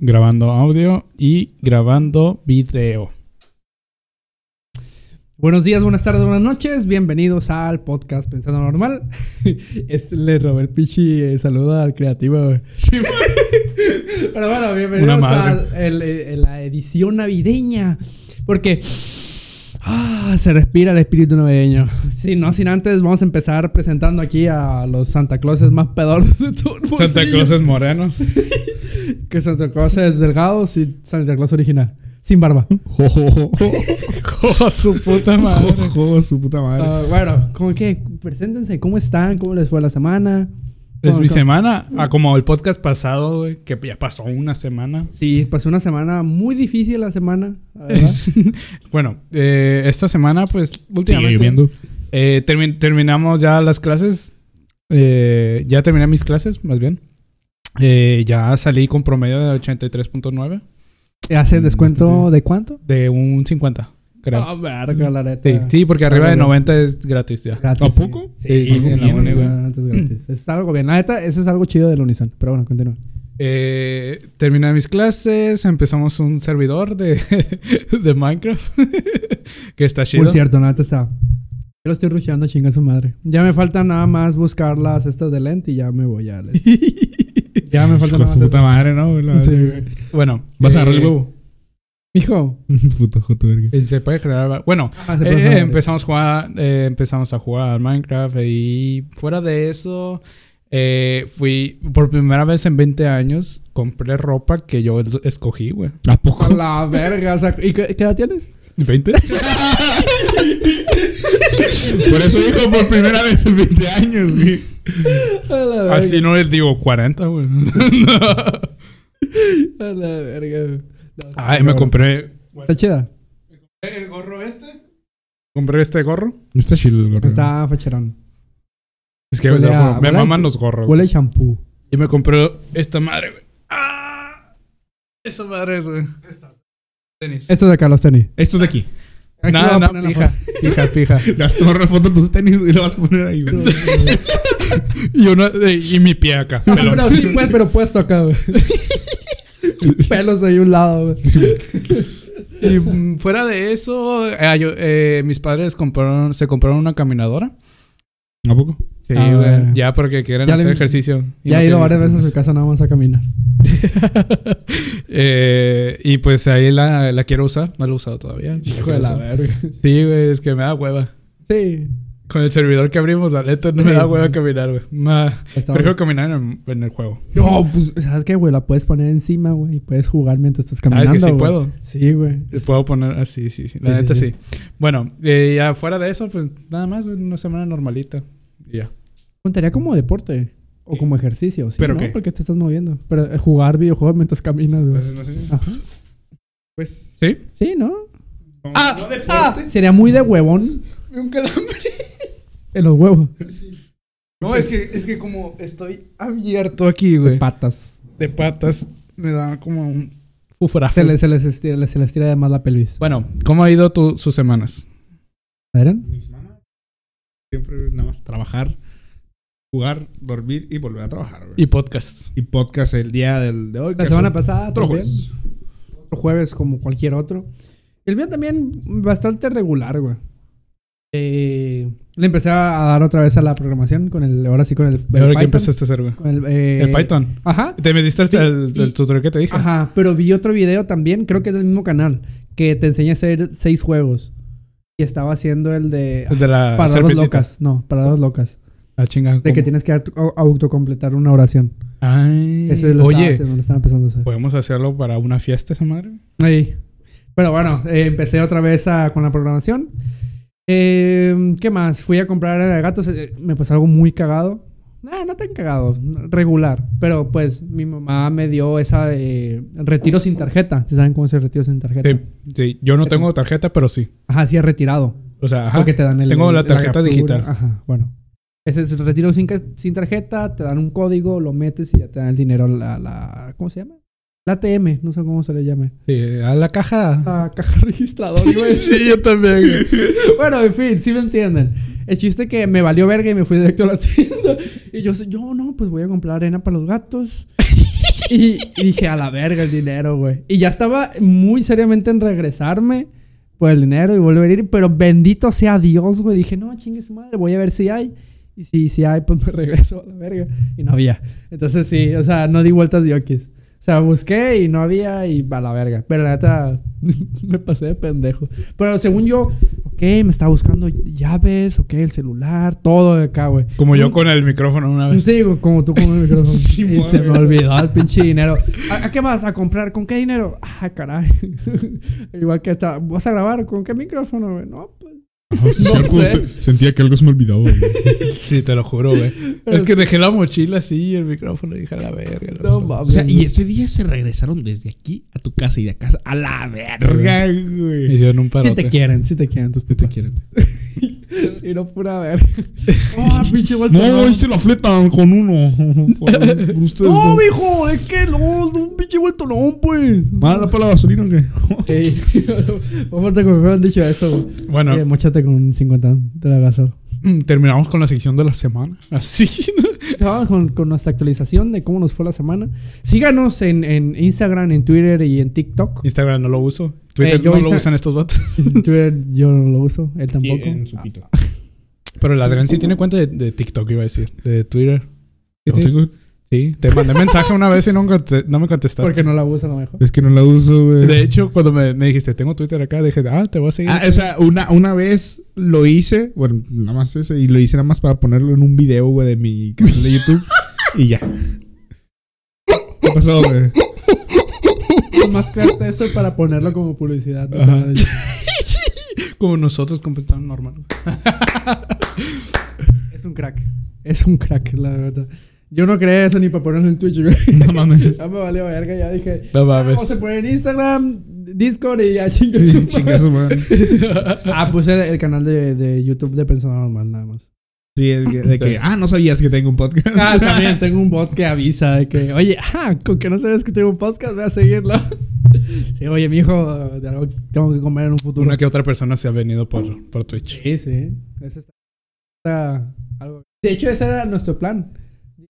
Grabando audio y grabando video. Buenos días, buenas tardes, buenas noches. Bienvenidos al podcast Pensando Normal. Es, le robé el pichi eh, saludo al creativo. güey. Pero bueno, bienvenidos a la edición navideña. Porque ah, se respira el espíritu navideño. Sí, no sin antes, vamos a empezar presentando aquí a los Santa Clauses más pedorros de todo el Santa. Clauses morenos. Que Santa Clauses delgados y Santa Claus original. Sin barba. Jo, jo, jo, jo. ¡Oh, su puta madre! Jo, jo, su puta madre. Bueno, ¿cómo que? Preséntense, ¿cómo están? ¿Cómo les fue la semana? Es ¿Cómo- mi semana, ah, como el podcast pasado, güey, que ya pasó una semana. Sí, pasó una semana muy difícil la semana, la verdad. bueno, eh, esta semana, pues, Sigue últimamente... lloviendo. eh, termi- terminamos ya las clases. Eh, ya terminé mis clases, más bien. Eh, ya salí con promedio de 83.9 ¿Hace descuento de cuánto? de un 50, creo. Ah, verga, la neta. sí, sí, porque arriba de Bueno. 90 es gratis ya. Gratis, ¿A poco? Sí, Sí, en la gratis. Es algo bien. La neta, eso es algo chido del Unison. Pero bueno, continúa. Eh, terminé mis clases, empezamos un servidor de, de Minecraft que está chido. Por cierto, la neta está. Yo lo estoy rusheando, chinga su madre. Ya me falta nada más buscar las estas de lente y ya me voy a... ya me falta Hijo de nada su más. puta madre, ¿no? La- Sí, güey. Bueno, ¿Vas a eh, agarrar el huevo? Hijo. Puto joto, verga. eh, Se puede generar. Bueno, Ah, eh, puede eh, empezamos a jugar, eh, empezamos a jugar al Minecraft y fuera de eso, eh, fui por primera vez en 20 años, compré ropa que yo es- escogí, güey. ¿A A poco? la verga. O sea, ¿y qué, qué edad tienes? ¿20? Por eso dijo por primera vez en 20 años, güey. A la verga. Así no les digo 40, güey. A la verga. No, Ay, me compré Está chida. el gorro este. Compré este gorro. Está chido el gorro. Está facherón. Es que Huele a- me a- maman los gorros. Huele a shampoo. Y me compré esta madre, güey. ¡Ah! Esta madre es, güey. Tenis. Esto de acá, los tenis. Esto de aquí. Lo No, voy a no, poner en la fija, fija, fija. Le vas a tomar una foto de tus tenis y lo vas a poner ahí, güey. Y, una, eh, y mi pie acá. No, pelón. pero sí, pues, pero puesto acá, güey. Pelos ahí a un lado, güey. Y mm, fuera de eso, eh, yo- eh, mis padres compraron, se compraron una caminadora. ¿A poco? Sí, Ah, güey. Ya porque quieren Ya hacer le- ejercicio. Y Ya no he ido varias veces a su casa nada más a caminar. Eh, y pues ahí la, la quiero usar. No la he usado todavía. Hijo de la verga. Sí, güey, es que me da hueva. Sí. Con el servidor que abrimos, la neta, no me da hueva caminar, güey. Prefiero caminar en el, en el juego. No, pues, ¿sabes qué, güey? La puedes poner encima, güey. Y puedes jugar mientras estás Ah, caminando, es que sí puedo. Sí, güey. Puedo poner así, sí, sí. La Sí, sí, neta sí. sí. Bueno, eh, ya fuera de eso, pues nada más, güey, una semana normalita. Ya. Contaría como deporte. O como ejercicio, ¿sí? ¿Pero ¿no? qué? Porque te estás moviendo. Pero eh, jugar videojuegos mientras caminas, güey. Entonces, no sé si- Ajá. Pues. ¿Sí? Sí, ¿no? como Ah, no deporte. ah, sería muy de huevón Un calambre. en los huevos. No, es que, es que como estoy abierto aquí, güey. Patas. De patas, me da como un ufrafo. Se les, se les estira, se les tira de más la pelvis. Bueno, ¿cómo ha ido tu, sus semanas? ¿Eren? Siempre nada más trabajar, jugar, dormir y volver a trabajar, güey. Y podcasts. Y podcast el día del, de hoy. La que semana son pasada otro jueves. Otro jueves como cualquier otro. El mío también bastante regular, güey. Eh, le empecé a dar otra vez a la programación con el... Ahora sí con el, el ¿Y ahora qué Python. empezaste a hacer, güey? Con el, eh, El Python. Ajá. ¿Te metiste el, Sí, el- el y- tutorial que te dije? Ajá, pero vi otro video también, creo que es del mismo canal, que te enseña a hacer seis juegos. Y estaba haciendo el de... El de la para dos serpientita. locas. No, para dos locas. Ah, chinga. De que tienes que au- autocompletar una oración. Ay. Ese lo estaba Oye, haciendo, lo estaba empezando a hacer. ¿podemos hacerlo para una fiesta esa madre? Ahí. Pero bueno, eh, empecé otra vez a- con la programación. Eh, ¿Qué más? Fui a comprar eh, gatos. eh, me pasó algo muy cagado. Ah, no tan cagado, regular. Pero pues mi mamá me dio esa de retiro sin tarjeta. ¿Se saben cómo es el retiro sin tarjeta? Sí, sí. Yo no tengo tarjeta, pero sí. Ajá, sí, es retirado. O sea, ajá. Porque te dan el. Tengo la tarjeta digital. Ajá, bueno. Ese es el retiro sin, sin tarjeta. Te dan un código, lo metes y ya te dan el dinero. La, la, ¿Cómo se llama? La ATM, no sé cómo se le llame. Sí, a la caja. La caja registradora. a decir. sí, yo también. güey. bueno, en fin, sí me entienden. El chiste que me valió verga y me fui directo a la tienda. Y yo, yo no, pues voy a comprar arena para los gatos. Y, y dije, a la verga el dinero, güey. Y ya estaba muy seriamente en regresarme por el dinero y volver a ir. Pero bendito sea Dios, güey. Dije, no, chingue su madre, voy a ver si hay. Y si, si hay, pues me regreso a la verga. Y no había. Entonces sí, o sea, no di vueltas de okis. O sea, busqué y no había y a la verga. Pero la neta, me pasé de pendejo. Pero según yo, ok, me estaba buscando llaves, ok, el celular, todo de acá, güey. Como yo con el micrófono una vez. Sí, como tú con el micrófono. Sí, y se me olvidó el pinche dinero. ¿A, a qué vas? ¿A comprar? ¿Con qué dinero? Ah, caray. Igual que está. ¿Vas a grabar? ¿Con qué micrófono, güey? No, pues. Sí, No algo- sé. se- sentía que algo se me olvidaba, güey. Sí, te lo juro, güey. Es que dejé la mochila así y el micrófono y dije a la verga. No mames. O sea, y ese día se regresaron desde aquí a tu casa y de casa a la verga, güey. hicieron un Sí parote. te quieren, sí te quieren tus ¿Qué te papás. quieren? Y no pura ver. Oh, pinche vuelta. No, hice la fleta con uno. Por, por ustedes. No, mijo, es que no, un pinche vuelto no, pues. Mala para la gasolina, ¿o qué? Ey, Vamos a me hubieran dicho eso, güey. Bueno, Eh, mochate con 50 de la gaso. mm, terminamos con la sección de la semana. Así. Vamos con, con nuestra actualización de cómo nos fue la semana. Síganos en, en Instagram, en Twitter y en TikTok. Instagram no lo uso. Twitter Eh, yo no lo usan estos bots. Twitter yo no lo uso, él tampoco. Y en su pito. Pero el Adrián sí tiene cuenta de, de TikTok, iba a decir. De Twitter. ¿Sí No tienes? tengo- Sí, te mandé mensaje una vez y no, no me contestaste. Porque no la usa a lo mejor. Es que no la uso, güey. De hecho, cuando me, me dijiste, tengo Twitter acá, dije, ah, te voy a seguir. Ah, o sea, una, una vez lo hice, bueno, nada más eso, y lo hice nada más para ponerlo en un video, güey, de mi canal de YouTube, y ya. ¿Qué pasó, güey? Nomás creaste eso para ponerlo como publicidad. Como nosotros completamos normal. Es un crack. Es un crack, la verdad. Yo no creé eso ni para ponerlo en Twitch, güey. No mames. Ya me valió verga, ya dije. No mames. Vamos a poner en Instagram, Discord y ya chingue su madre. Ah, puse el, el canal de, de YouTube de Pensando Normal, nada más. Sí, que, de que, ah, no sabías que tengo un podcast. Ah, también tengo un bot que avisa de que, oye, ah, con que no sabes que tengo un podcast, voy a seguirlo. Sí, oye, mi hijo, algo tengo que comer en un futuro. Una que otra persona se ha venido por, por Twitch. Sí, sí. Ese está, está algo. De hecho, ese era nuestro plan.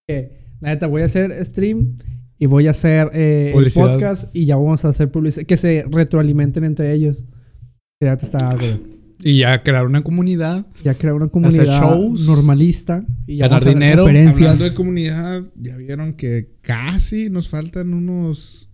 Dije, la neta, voy a hacer stream y voy a hacer eh, el podcast y ya vamos a hacer publicidad. Que se retroalimenten entre ellos. Que ya te está, güey. Y ya crear una comunidad. Ya crear una comunidad shows, normalista y ya ganar hacer dinero. conferencias. Hablando de comunidad, ya vieron que casi nos faltan unos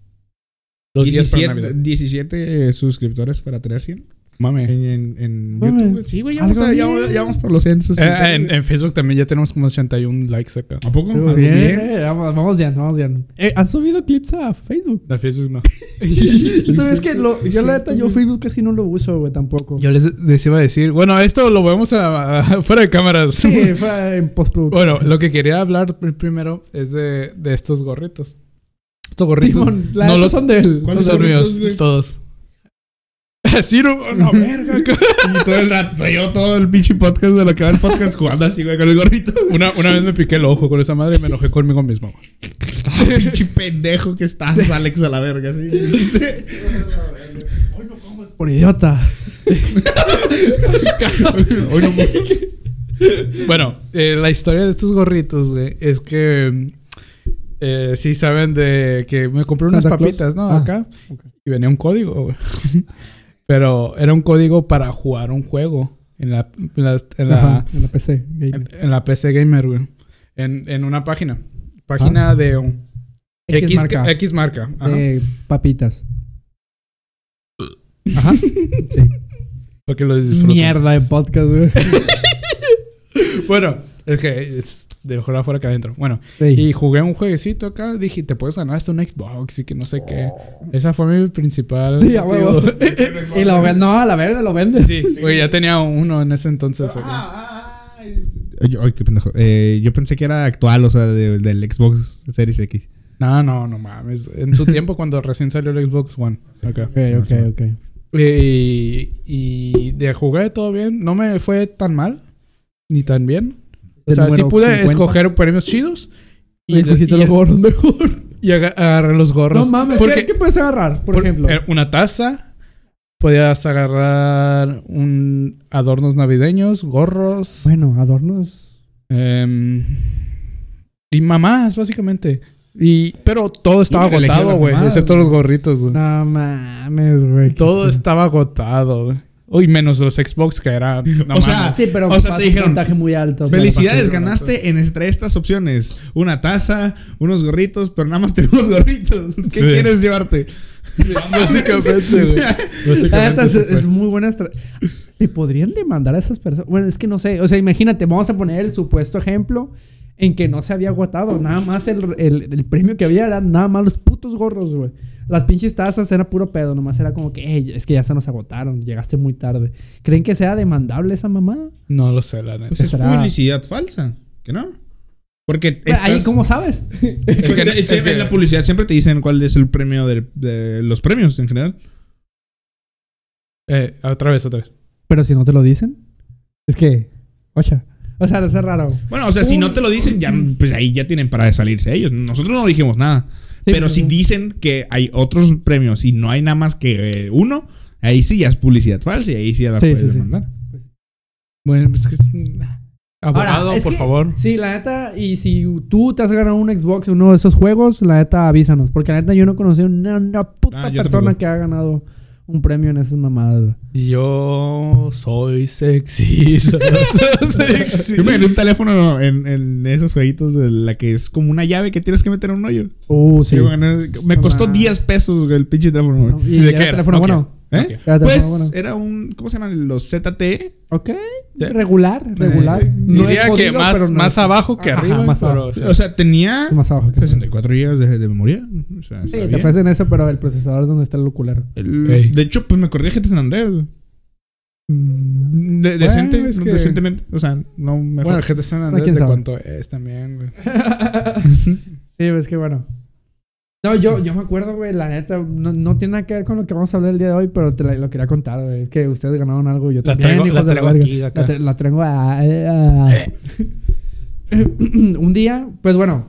Dos días para 17, Navidad. 17 suscriptores para tener 100 Mame. en, en, en Mames. YouTube. Sí, güey, ya vamos, a- ya, ya vamos por los 100 Eh, en, en Facebook también ya tenemos como 81 likes acá. ¿A poco? Muy ¿Algo bien, bien? eh, vamos, vamos bien, vamos bien. Eh, ¿Han subido clips a Facebook? De Facebook no. Entonces es que lo, yo la neta, yo. Facebook casi no lo uso, güey, tampoco. Yo les, les iba a decir, bueno, esto lo vemos a- a- fuera de cámaras. Sí, fue en postproducción. Bueno, lo que quería hablar pr- primero es de, de estos gorritos. Estos gorritos. Simón, la no los son de él. ¿Cuáles son míos, todos. Así no, no, verga. Y todo el rato, yo todo el pinche podcast de lo que va el podcast jugando así, güey, con el gorrito. Una, una vez me piqué el ojo con esa madre y me enojé conmigo mismo. güey. Pinche pendejo que estás, Alex, a la verga, sí. Por idiota. Hoy no Bueno, eh, la historia de estos gorritos, güey, es que eh, sí saben de que me compré unas Claus. papitas, ¿no? Ah, Acá. Y venía un código, güey. Pero era un código para jugar un juego en la, en la, en la, Ajá, en la PC. gamer. en, en la PC Gamer, güey. En, en una página. Página de un X, X marca. X marca. Ajá. de papitas. Ajá. Sí. Para que lo disfruten. Mierda de podcast, güey. Bueno, es que es de mejor afuera que adentro. Bueno, Sí. y jugué un jueguecito acá. Dije, te puedes ganar hasta un Xbox y que no sé qué. Esa fue mi principal. Sí, a huevo. y lo ven- no, a la verga lo vende. Sí, güey, ya tenía uno en ese entonces. acá. Ah, ah, es- Ay, ay, qué pendejo. Eh, yo pensé que era actual, o sea, de- del Xbox Series X. No, no, no mames. En su tiempo, cuando recién salió el Xbox One. Acá. Ok, ok, ok. Y, y de jugué todo bien. No me fue tan mal. Ni tan bien. O sea, sí pude 50. escoger premios chidos. Y y, los gorros mejor. y aga- agarré los gorros. No mames, Porque- ¿qué, puedes agarrar? Por, Por- ejemplo. eh, una taza. Podías agarrar un adornos navideños, gorros. bueno, adornos. em, y mamás, básicamente. Y, pero todo estaba agotado, güey. Excepto los gorritos, güey. No mames, güey. Todo estaba agotado, güey. Uy, menos los Xbox, que era. no O sea. Sí, pero O sea, te un dijeron, porcentaje muy alto. Felicidades, ganaste en entre estas opciones. Una taza, unos gorritos, pero nada más tenemos gorritos. ¿Qué Sí. quieres llevarte? básicamente, güey. Básicamente es, es muy buena estra- ¿Se podrían demandar a esas personas? Bueno, es que no sé. O sea, imagínate, vamos a poner el supuesto ejemplo en que no se había agotado. Nada más el, el- el premio que había era nada más los putos gorros, güey. Las pinches tazas era puro pedo. Nomás era como que, "Ey, es que ya se nos agotaron. Llegaste muy tarde. ¿Creen que sea demandable esa mamá? No lo sé, la neta. Pues es Será. publicidad falsa, ¿que no? Porque Ahí, ¿cómo sabes? Es que- de- es siempre que- en la publicidad siempre te dicen cuál es el premio de los premios en general. Eh, otra vez, otra vez. Pero si no te lo dicen, es que, ocha. O sea, es raro. Bueno, o sea, si no te lo dicen, ya, pues ahí ya tienen para salirse ellos. Nosotros no dijimos nada. Sí, pero si sí. dicen que hay otros premios y no hay nada más que eh, uno, ahí sí ya es publicidad falsa y ahí sí ya la Sí, puedes sí, sí. demandar. Bueno, pues que es. Abogado, Ahora, es por que- favor. Sí, la neta, y si tú te has ganado un Xbox en uno de esos juegos, la neta avísanos. Porque la neta yo no conocí una, una puta Ah, persona que ha ganado un premio en esas mamadas. güey. Yo soy sexy. soy sexy. Yo me gané un teléfono en, en esos jueguitos de la que es como una llave que tienes que meter en un hoyo. Uh, sí. Yo me gané- me No costó mames. 10 pesos güey, el pinche teléfono. güey. No, ¿Y ¿De qué era? teléfono bueno? ¿Eh? Pues bueno. era un. ¿Cómo se llaman? Los ZTE. Ok. Sí. Regular, regular. Eh, No Diría es jodido, que más, pero no más abajo que Ajá, arriba. más pero, abajo. o sea, tenía Más abajo que 64 GB de, de memoria. O sea, Sí, te ofrecen eso, pero el procesador es donde está el Ey. De hecho, pues me corría GTA San. Mm, de- decente, es que- decentemente. O sea, no mejor. bueno, el GT San Andreas quién de sabe. cuánto es también, güey. sí, es que bueno. No, yo, yo me acuerdo, güey, la neta, no, no tiene nada que ver con lo que vamos a hablar el día de hoy, pero te la- lo quería contar, güey. Que ustedes ganaron algo, yo La también, traigo, hijos la de la traigo aquí, acá. La, tra- la traigo a... a- Un día, pues bueno,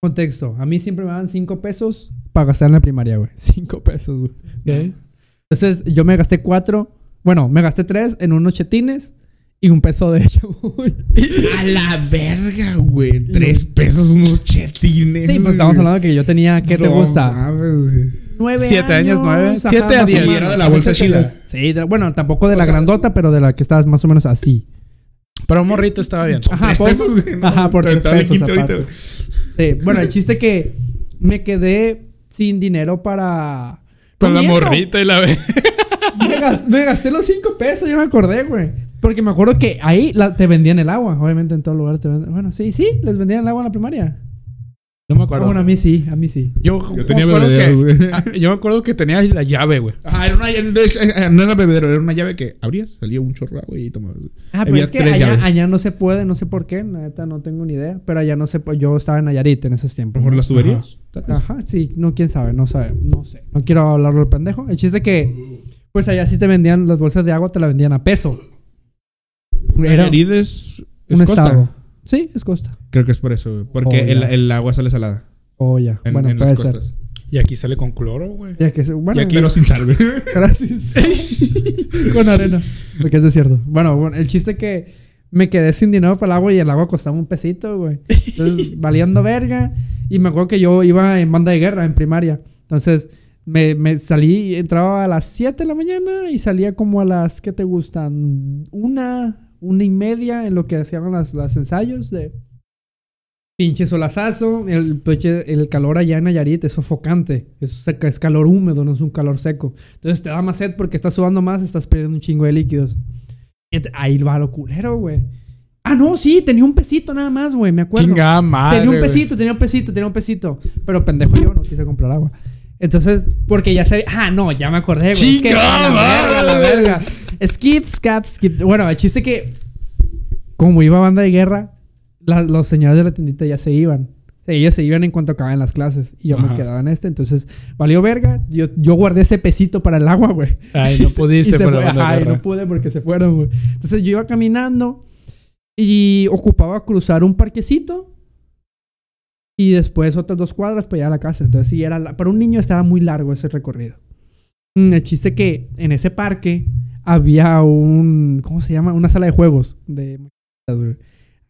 contexto. A mí siempre me daban 5 pesos para gastar en la primaria, güey. 5 pesos, güey. Ok. Entonces yo me gasté 4, bueno, me gasté 3 en unos chetines y un peso de güey. A la verga, güey. Tres pesos unos chetines. Sí, pues estamos hablando de que yo tenía, ¿qué te No gusta? mames, güey. Nueve Siete años, nueve. ajá, Siete a diez. Y era de la bolsa chila. Sí, de- bueno, tampoco de O la sea- grandota, pero de la que estabas más o menos así. Pero un morrito estaba bien. Ajá, Tres por- pesos, güey. no, ajá, por tres pesos 15 ahorita, güey. Sí, bueno, el chiste que me quedé sin dinero para... Con la morrita y la Me, gas- me gasté los 5 pesos, ya me acordé, güey. Porque me acuerdo que ahí la- te vendían el agua. Obviamente en todo lugar te venden... Bueno, sí, sí, les vendían el agua en la primaria. No me Ah, acuerdo. bueno, a mí sí, a mí sí. Yo, Yo tenía me acuerdo que, güey. ah, yo me acuerdo que tenía la llave, güey. Ajá, era una llave. No, era bebedero, era una llave que abrías, salía un chorro de agua y tomabas. güey. Ah, pero Había es que allá, no se puede, no sé por qué, la neta no tengo ni idea. Pero allá no sé, yo estaba en Nayarit en esos tiempos. ¿no? las tuberías. Ajá, sí, no, quién sabe, no sabe, no sé. No quiero hablarlo al pendejo. El chiste que, pues allá sí te vendían las bolsas de agua, te la vendían a peso. Era Nayarit es, es un costa. estado. Sí, es costa. Creo que es por eso, güey. Porque Oh, el, agua sale salada Oh, ya. en, bueno, en puede las ser. costas. Y aquí sale con cloro, güey. Ya que se- bueno, y aquí pero sin sal, güey. Gracias. Con arena. Porque es desierto. Bueno, bueno, el chiste que me quedé sin dinero para el agua y el agua costaba un pesito, güey. Entonces, valiendo verga. Y me acuerdo que yo iba en banda de guerra en primaria. Entonces, me, me salí, entraba a las 7 de la mañana y salía como a las, ¿qué te gustan? Una, una y media en lo que hacían las, los ensayos de pinche solazazo. El, pinche- el calor allá en Nayarit es sofocante. Es, es calor húmedo, no es un calor seco. Entonces te da más sed porque estás sudando más, estás perdiendo un chingo de líquidos. Ahí va lo culero, güey. Ah, no, sí, tenía un pesito nada más, güey, me acuerdo. Chingada madre. Tenía un pesito, tenía un pesito, tenía un pesito. Pero pendejo yo no quise comprar agua. Entonces, porque ya sabía. Ah, no, ya me acordé, güey. Es que, ¡Chingada a la verga, a la verga. Skip, scap, skip. Bueno, el chiste que. Como iba banda de guerra, la- los señores de la tiendita ya se iban. Ellos se iban en cuanto acababan las clases. Y yo me quedaba en este. Entonces, valió verga. Yo, yo guardé ese pesito para el agua, güey. Ay, no pudiste se por la fue. banda de Ajá, y guerra. no pude porque se fueron, güey. Entonces yo iba caminando y ocupaba cruzar un parquecito y después otras dos cuadras para llegar a la casa. Entonces sí, era para un niño estaba muy largo ese recorrido. Mm, El chiste que en ese parque había un, ¿cómo se llama? Una sala de juegos de.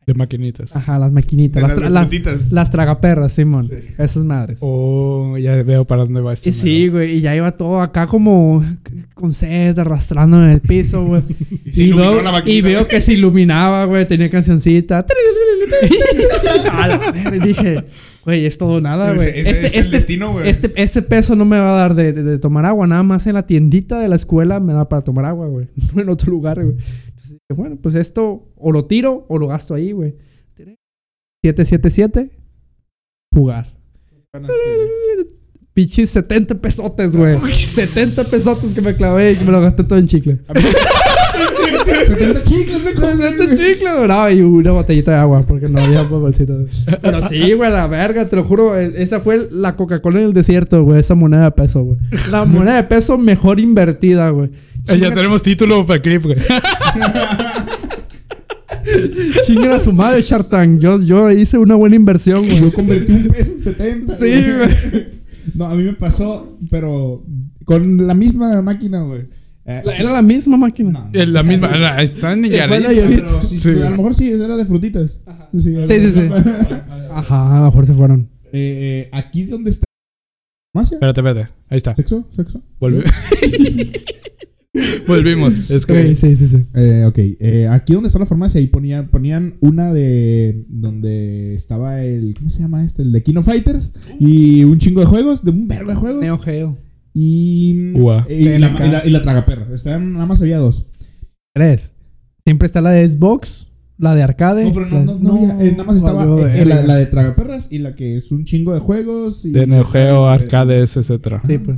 De maquinitas. Ajá, las maquinitas. De Las, las tra- las, tragaperras, Simón. Sí. Esas madres. Oh, ya veo para dónde va este. Y sí, güey, y ya iba todo acá como con sed, arrastrando en el piso, güey. Y se y, iluminó veo, la y maquinita, veo güey. que se iluminaba, güey, tenía cancioncita. A la verga, y dije, güey, es todo nada, güey. Ese- ese es el destino, güey. Este, ese peso no me va a dar de, de- de tomar agua, nada más en la tiendita de la escuela me da para tomar agua, güey. No en otro lugar, güey. Entonces bueno, pues esto o lo tiro o lo gasto ahí, güey. 777, jugar. Pichis 70 pesotes, güey. 70 pesotes que me clavé y que me lo gasté todo en chicle. 70 chicles, me compré, 70 güey. chicles. No, y una botellita de agua porque no había bolsita. Pero sí, güey, la verga, te lo juro. e- Esa fue la Coca-Cola en el desierto, güey. Esa moneda de peso, güey. La moneda de peso mejor invertida, güey. Ya tenemos título para clip, güey. Chinguen a su madre, Shartan. Yo, yo hice una buena inversión, güey. Yo convertí un peso en 70. Sí, güey. No, a mí me pasó, pero con la misma máquina, güey. Eh, Era la misma máquina. no, no. Es la misma. la- Están en. Pero sí, Sí. a lo mejor sí, era de frutitas. Sí, Sí, sí. Ajá, a lo mejor se fueron. Eh, eh, aquí donde está. Espérate, espérate. Ahí está. ¿Sexo? ¿Sexo? Volvi- Volvimos. Es que. Sí, sí, sí. sí. Eh, ok, eh, aquí donde está la farmacia, ahí ponían, ponían una de donde estaba el, ¿cómo se llama este? El de Kino Fighters y un chingo de juegos, de un vergo de juegos. Neo Geo. Y, Ua. y, la, y, la, y la tragaperra. Estaban, nada más había dos. Tres. Siempre está la de Xbox, la de arcade. No, pero no, no, no había, eh, nada más estaba eh, la, la de tragaperras y la que es un chingo de juegos. Y, De Neo Geo, eh, arcades, etcétera. Sí, pues.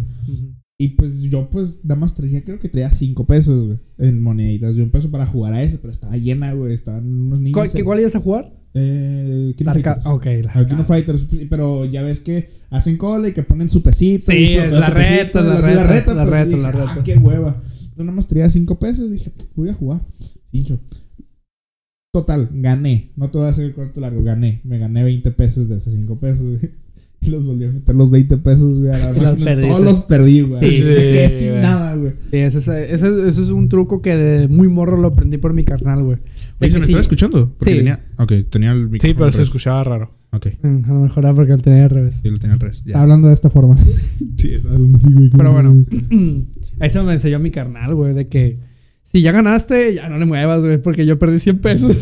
Y pues yo pues nada más traía, creo que traía cinco pesos, güey, en moneditas de un peso para jugar a eso, pero estaba llena, güey, estaban unos niños. ¿Cuál, qué- ¿Cuál ibas a jugar? Eh, Kino La Fighters. Ok, la. Kino Fighters, pues, pero ya ves que hacen cola y que ponen su pesito. Sí, y la reta, la la reta, la pues, reta, la "Ah, reta". qué hueva. Yo nada más traía cinco pesos, dije, voy a jugar. Cincho. Total, gané. No te voy a hacer el cuarto largo, gané. Me gané 20 pesos de esos 5 pesos, güey. Y los volví a meter los 20 pesos, güey. A la Los. Todos los perdí, güey. Sí, me sí, quedé sin güey. nada, güey. Sí, ese, es- ese, es- ese es un truco que de muy morro lo aprendí por mi carnal, güey. De que sí- escuchando? Porque Sí. tenía. Ok, tenía el micrófono. Sí, pero se escuchaba raro. Ok, Mm, A lo mejor era porque lo tenía al revés. sí, lo tenía al revés. Está Ya. hablando de esta forma. Sí, estaba hablando así, güey. Pero bueno, eso me enseñó mi carnal, güey, de que si ya ganaste, ya no le muevas, güey, porque yo perdí 100 pesos.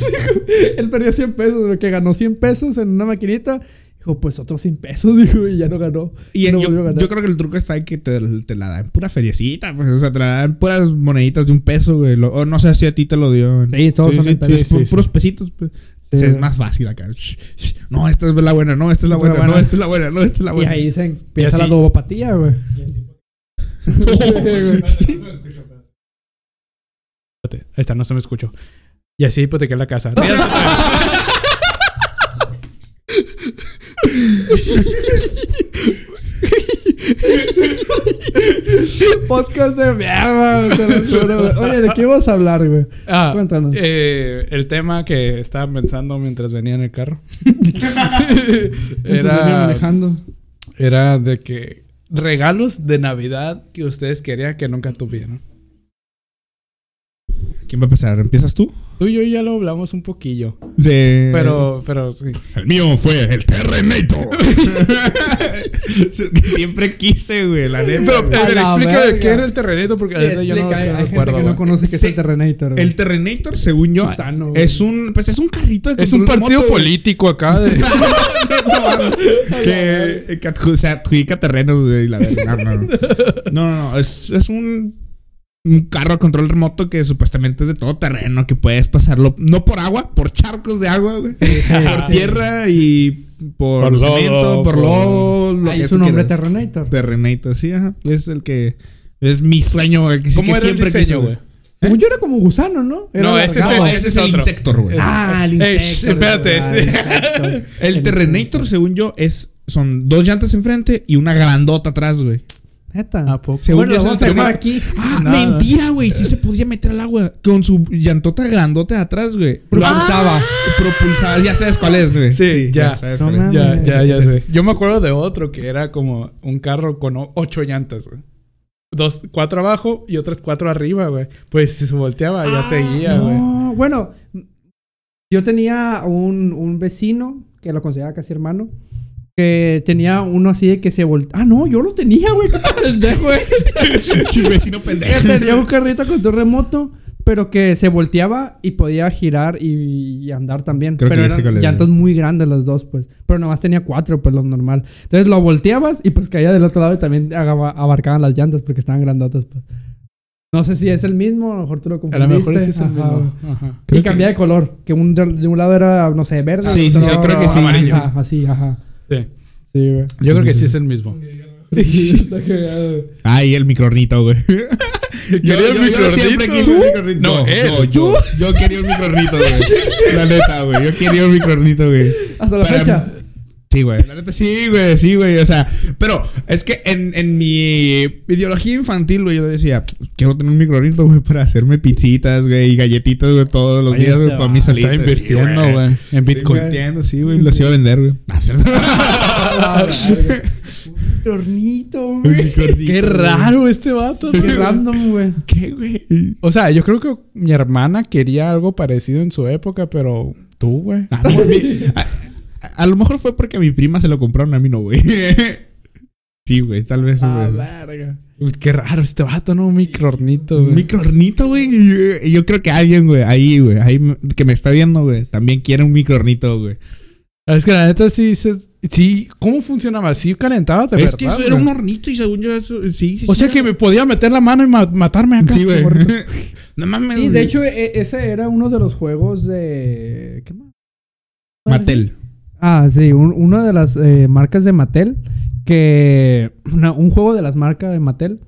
Él perdió 100 pesos, güey, que ganó 100 pesos en una maquinita. Dijo, pues otros 100 pesos, dijo, y ya no ganó. Y no yo, volvió a ganar. yo creo que el truco está en que te, te la dan pura feriecita, pues, o sea, te la dan puras moneditas de un peso, güey. Lo- o no sé si a ti te lo dio. Sí, todos son sí, puros pesitos, pues. Sí, es más fácil acá. Shh, shh. No, esta es la buena, no, esta es la buena, no, esta es la buena, no, esta es la Y buena. ahí se empieza Y la dobopatía, güey. Ahí está, no se me escuchó. Y así hipotequé la casa. Podcast de mierda, te lo juro, güey. Oye, ¿de qué ibas a hablar, güey? Ah, Cuéntanos. eh, el tema que estaba pensando mientras venía en el carro era, manejando. era de que regalos de Navidad que ustedes querían que nunca tuvieran. ¿Quién va a empezar? ¿Empiezas tú? Tú y yo ya lo hablamos un poquillo. Sí. Pero, pero sí. El mío fue el Terrenator. Siempre quise, güey, la neta. Pero, verga. de qué era el terrenito porque Sí, la neta yo no, hay, no hay me gente acuerdo. que no conoce qué es el Terrenator. güey. el Terrenator, según yo, es un, pues es un carrito de Es un partido político acá. De... que, que se adjudica terrenos, güey. la verdad. No, no, no. No, no, no, Es, es un, un carro a control remoto que supuestamente es de todo terreno, que puedes pasarlo, no por agua, por charcos de agua, güey. por tierra y por, Por lodo, cemento, por por- lodo. lo Ahí que es un nombre quieras. Terrenator. Terrenator, sí, ajá. Es el que. Es mi sueño, güey. Que, sí ¿Cómo que era el siempre diseño, quise, güey? Según yo era como gusano, ¿no? Era No, ese Ese ese es el. Insector, güey. Ah, el Insector. espérate, ese- el. El Terrenator, según yo, es. Son dos llantas enfrente y una grandota atrás, güey. Neta. ¿A poco? Según bueno, yo vamos a dejar Terrenator. aquí. Ah, Nada. mentira, güey. Sí se podía meter al agua. Con su llantota grandota de atrás, güey. Propulsaba. Ah, propulsaba. Ya sabes cuál es, güey. Sí, ya. sabes No cuál es. Ya, ya, ya sé. Yo me acuerdo de otro que era como un carro con ocho llantas, güey. Dos, cuatro abajo y otras cuatro arriba, güey. Pues si se volteaba ya Ah, seguía, güey. No, bueno. Yo tenía un, un vecino, que lo consideraba casi hermano, que tenía uno así de que se voltea. Ah, no, yo lo tenía, güey. Pendejo, güey. Chi- vecino Que pendejo. tenía un carrito con tu remoto, pero que se volteaba y podía girar y, y andar también. Creo que pero sé eran llantas muy grandes las dos, pues. Pero nomás tenía cuatro, pues lo normal. Entonces lo volteabas y pues caía del otro lado y también abarcaban las llantas porque estaban grandotas, pues. No sé si es el mismo, a lo mejor tú lo A confundiste. lo mejor sí es el Ajá. mismo. Ajá. Y que- cambiaba de color. Que un de, un lado era, no sé, verde. Sí, sí, sí, creo que sí. Amarillo. Ajá, así, ajá. Sí. Sí, güey. Yo creo que sí es el mismo. Está cagado. Ay, el microornito, güey. Yo, quería el yo- yo microornito. siempre quise un ¿Tú? microornito. No, No, él. yo, yo, yo quería un microornito, güey. La neta, güey. Yo quería un microornito, güey. Hasta la Para- fecha. Sí, güey. La neta, sí, güey. Sí, güey. O sea, pero es que en, en mi ideología infantil, güey, yo decía, quiero tener un microornito, güey, para hacerme pizzitas, güey, y galletitas, güey, todos los Ahí días, güey, está. para mí solito. Está invirtiendo, Sí, güey. En Estoy Bitcoin. invirtiendo, sí, güey. Los iba a vender, güey. Ah. Ah, hornito, Un güey. microornito, Qué güey. raro este vato. Qué random, güey. ¿Qué, güey? O sea, yo creo que mi hermana quería algo parecido en su época, pero tú, güey. Ah, a, lo mejor fue porque a mi prima se lo compraron a mí, no, güey. Sí, güey, tal vez fue Ah, verga. Uy, Qué raro este vato, ¿no? Un microornito, Un güey. microornito, güey. Yo, yo creo que alguien, güey, ahí, güey, ahí que me está viendo, güey, también quiere un microornito, güey. Es que la neta sí, se- sí, ¿cómo funcionaba? ¿Sí calentaba de Es verdad, que eso era un hornito y según yo eso, sí, sí. O sí, sea era- que me podía meter la mano y ma- matarme acá. Sí, güey. No mames. Sí, de hecho, e- ese era uno de los juegos de. ¿Qué más? Mattel. Ah, sí, un- una de las eh, marcas de Mattel. Que. una- un juego de las marcas de Mattel.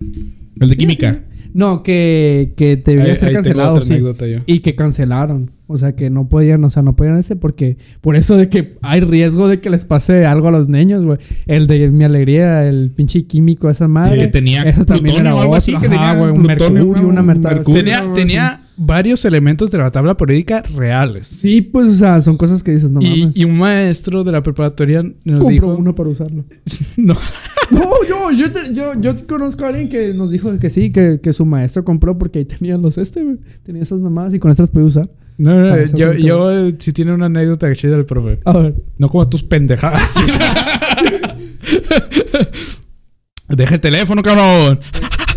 El de química. No, que, que debería Ahí- ser ahí tengo cancelado, otra sí. anécdota yo. Y que cancelaron. O sea, que no podían, o sea, no podían ese porque... Por eso de que hay riesgo de que les pase algo a los niños, güey. El de Mi Alegría, el pinche químico, esa madre. que tenía Esa también era o algo así, otro. que Ajá, tenía un plutonio, mercurio, una un merta- mercurio. Tenía, algo tenía varios elementos de la tabla periódica reales. Sí, pues, o sea, son cosas que dices, no y, mames. y un maestro de la preparatoria nos Compro dijo... uno para usarlo. no, No, yo, yo, te- yo, yo conozco a alguien que nos dijo que sí, que, que su maestro compró porque ahí tenían los este, güey. Tenía esas mamadas y con estas podía usar. no, no, eso yo, yo eh, sí tiene una anécdota chida del profe. A ver. No como tus pendejadas. Deja el teléfono, cabrón.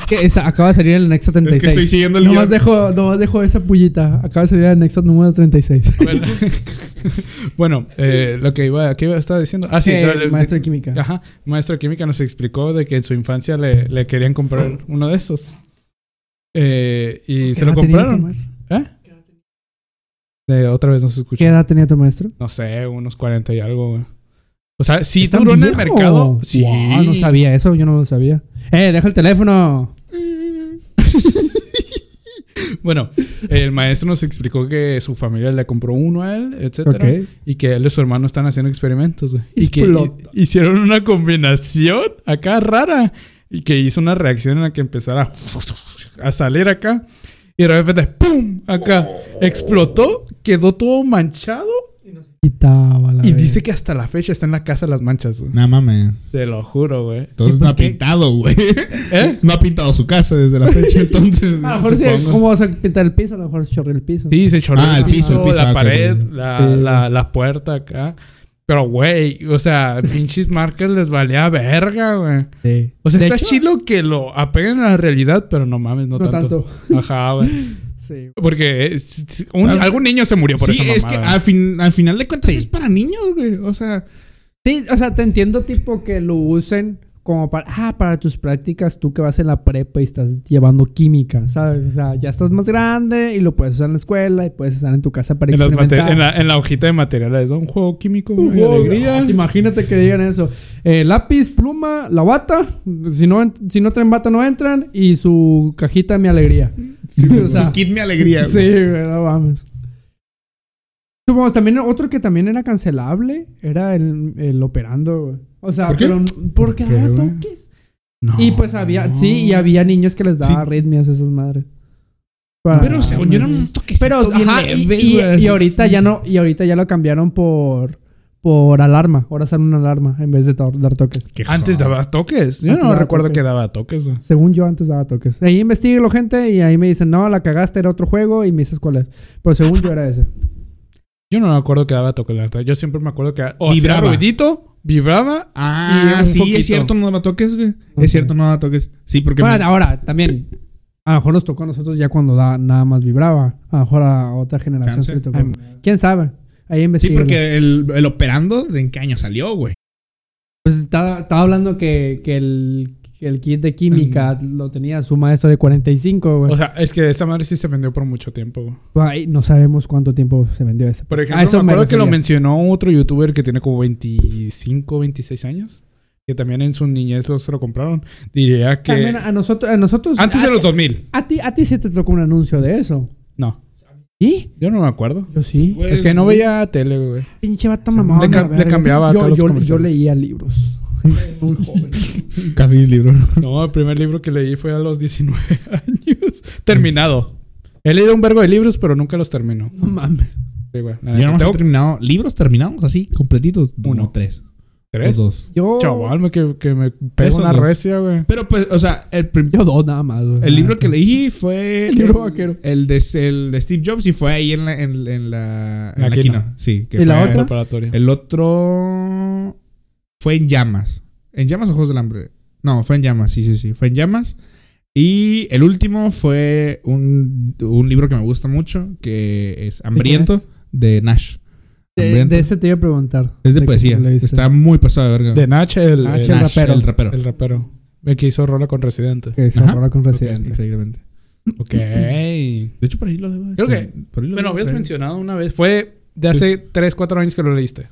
Que esa, acaba de salir el Nexo 36. Es que estoy siguiendo el Nomás guion. dejo, nomás dejo esa pullita. Acaba de salir el Nexo número 36. Bueno, bueno, eh, lo que iba, ¿qué iba a estar diciendo? Ah, sí, Que el le- maestro de química. Ajá, maestro de química nos explicó de que en su infancia le, le querían comprar uno de esos. Eh, y ¿Qué se lo compraron. ¿Eh? Eh, otra vez no se escucha. ¿Qué edad tenía tu maestro? No sé, unos 40 y algo, güey. O sea, sí ¿Es tan duró en el mercado. Sí. Wow, no sabía eso, yo no lo sabía. Eh, deja el teléfono. Bueno, el maestro nos explicó que su familia le compró uno a él, etcétera. Y que él y su hermano están haciendo experimentos, güey. Y que hicieron una combinación acá rara. Y que hizo una reacción en la que empezara a salir acá. Y de repente, ¡pum! Acá. Explotó, quedó todo manchado. Quitaba la Y dice que hasta la fecha está en la casa las manchas, güey. No mames. Te lo juro, güey. Entonces ¿Y no ha qué? pintado, güey. ¿Eh? No ha pintado su casa desde la fecha, entonces. A lo mejor sí, supongo. ¿cómo vas a pintar el piso? A lo mejor se chorreó el piso. Sí, se chorreó Ah, el el piso, piso, el piso, la ah, pared, la, Sí. la, la puerta acá. Pero, güey, o sea, pinches marcas les valía verga, güey. Sí. O sea, De está hecho, chilo que lo apeguen a la realidad, pero no mames, no, No tanto. tanto. Ajá, güey. Sí. Porque eh, un- Ah, algún niño se murió por Sí, esa es que mamada. al, fin, al final de cuentas Sí. es para niños, güey. O sea, Sí, o sea, te entiendo tipo que lo usen como para, ah, para tus prácticas, tú que vas en la prepa y estás llevando química, ¿sabes? O sea, ya estás más grande y lo puedes usar en la escuela y puedes usar en tu casa para en, experimentar. en, la, en la hojita de materiales, ¿no? un juego químico, Un juego, alegría. Imagínate que digan eso. Eh, lápiz, pluma, la bata. Si no, si no traen bata, no entran. Y su cajita, mi alegría. su, O sea, su kit me alegría. Sí, güey. güey, no mames. Supongo, también otro que también era cancelable era el, el operando, güey. O sea, ¿Por qué? pero porque ¿Por qué, daba güey? toques. No. Y pues había, sí, y había niños que les daba Sí. arritmias a esas madres. Para- Pero según yo era un toquecito Pero, ajá, y, leve, y- güey. y ahorita ya no, y ahorita ya lo cambiaron por, por alarma. Ahora sale una alarma en vez de dar toques. Qué Antes daba toques. Yo Antes no recuerdo toques. que daba toques. Según yo antes daba toques. Ahí investiguelo gente y ahí me dicen, no, la cagaste, era otro juego y me dices cuál es. Pero según yo era ese. Yo no me acuerdo que daba toque, la. Yo siempre me acuerdo que o hacía Vibraba. ruidito, vibraba. Ah, Y un sí, foquito. es cierto, no la toques, güey. Es cierto, no la toques. Sí, porque. Bueno, me- ahora, también. A lo mejor nos tocó a nosotros ya cuando da, nada más vibraba. A lo mejor a otra generación se le tocó. Ay, ¿Quién sabe? Ahí Sí, porque el, el operando, ¿de en qué año salió, güey? Pues estaba, estaba hablando que, que el, el kit de química lo tenía su maestro de 45, güey. O sea, es que esa madre sí se vendió por mucho tiempo, ahí no sabemos cuánto tiempo se vendió ese. Por ejemplo, eso me acuerdo que lo mencionó otro youtuber que tiene como 25, 26 años. Que también en su niñez lo, se lo compraron. Diría que... También a nosotros, a nosotros. Antes a, de los 2000. a ti, a ti sí te tocó un anuncio de eso. No, ¿Sí? yo no me acuerdo. Yo sí. Güey, Es que no veía tele, güey. Pinche vato mamón. le ca- cambiaba yo, los yo, yo comerciales. leía libros. Muy joven. Y libro. No, el primer libro que leí fue a los 19 años. Terminado. He leído un vergo de libros, pero nunca los termino. No mames. Sí, güey. La Ya neta, no tengo terminado. ¿Libros terminados así, completitos? Uno. No, tres. tres. O dos. Yo. Chaval, me, que, que me o una dos. recia, güey. Pero pues, o sea, el, prim- Yo dos nada más, güey. el libro que leí fue. El libro vaquero. El de, el de Steve Jobs y fue ahí en la, en, en la, en La la quina. quina. Sí. Que ¿Y la fue- otra? Preparatoria. El otro fue en llamas. ¿En llamas o Juegos del Hambre? No, fue en llamas, sí, sí, sí. Fue en llamas. Y el último fue un, un libro que me gusta mucho, que es Hambriento, es? de Nash. De, ese te iba a preguntar. es de poesía. Está muy pasado de verga. De Nach, el, Nach, el, Nash, rapero. el rapero. el rapero. El que hizo rola con Residente. Que Ajá. rola con Residente. exactamente. Ok. De hecho, por ahí lo debo. de- Creo que- por ahí lo habías mencionado una vez. Fue de hace 3, 4 años que lo leíste.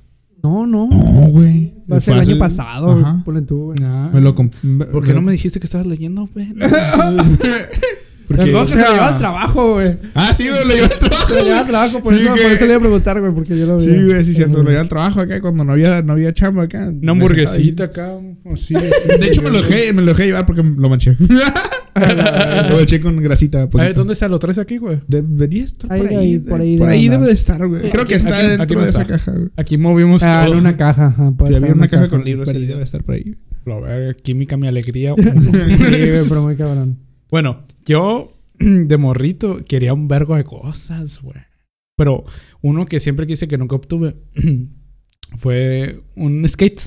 No, no. No, güey. Va a ser el año pasado. Ajá. Ponle tú, güey. Me lo comp- ¿Por qué no me dijiste que estabas leyendo, güey? Porque, No, o que se lo sea- lleva al trabajo, güey. Ah, sí, güey, lo llevé al trabajo. Se lo lleva al trabajo, por, Sí, eso, que- por eso le iba a preguntar, güey, porque yo lo vi. Sí, güey, sí, cierto. Lo llevé al trabajo acá cuando no había, no había chamba acá. Una hamburguesita acá. así, así. De hecho, me lo dejé, me lo dejé llevar porque lo manché. lo manché con grasita. A ver. ¿dónde está? ¿Lo traes aquí, güey? Debería estar Ahí, por ahí. por ahí por debe ahí debe de estar, güey. Creo que está dentro de esa caja, güey. Aquí movimos Ah, todo. en una caja. Ajá, había una caja con libros ahí, debe estar por ahí. A ver, química, mi alegría. Sí, güey, pero muy cabrón. Bueno, yo de morrito quería un vergo de cosas, güey. Pero uno que siempre quise que nunca obtuve fue un skate.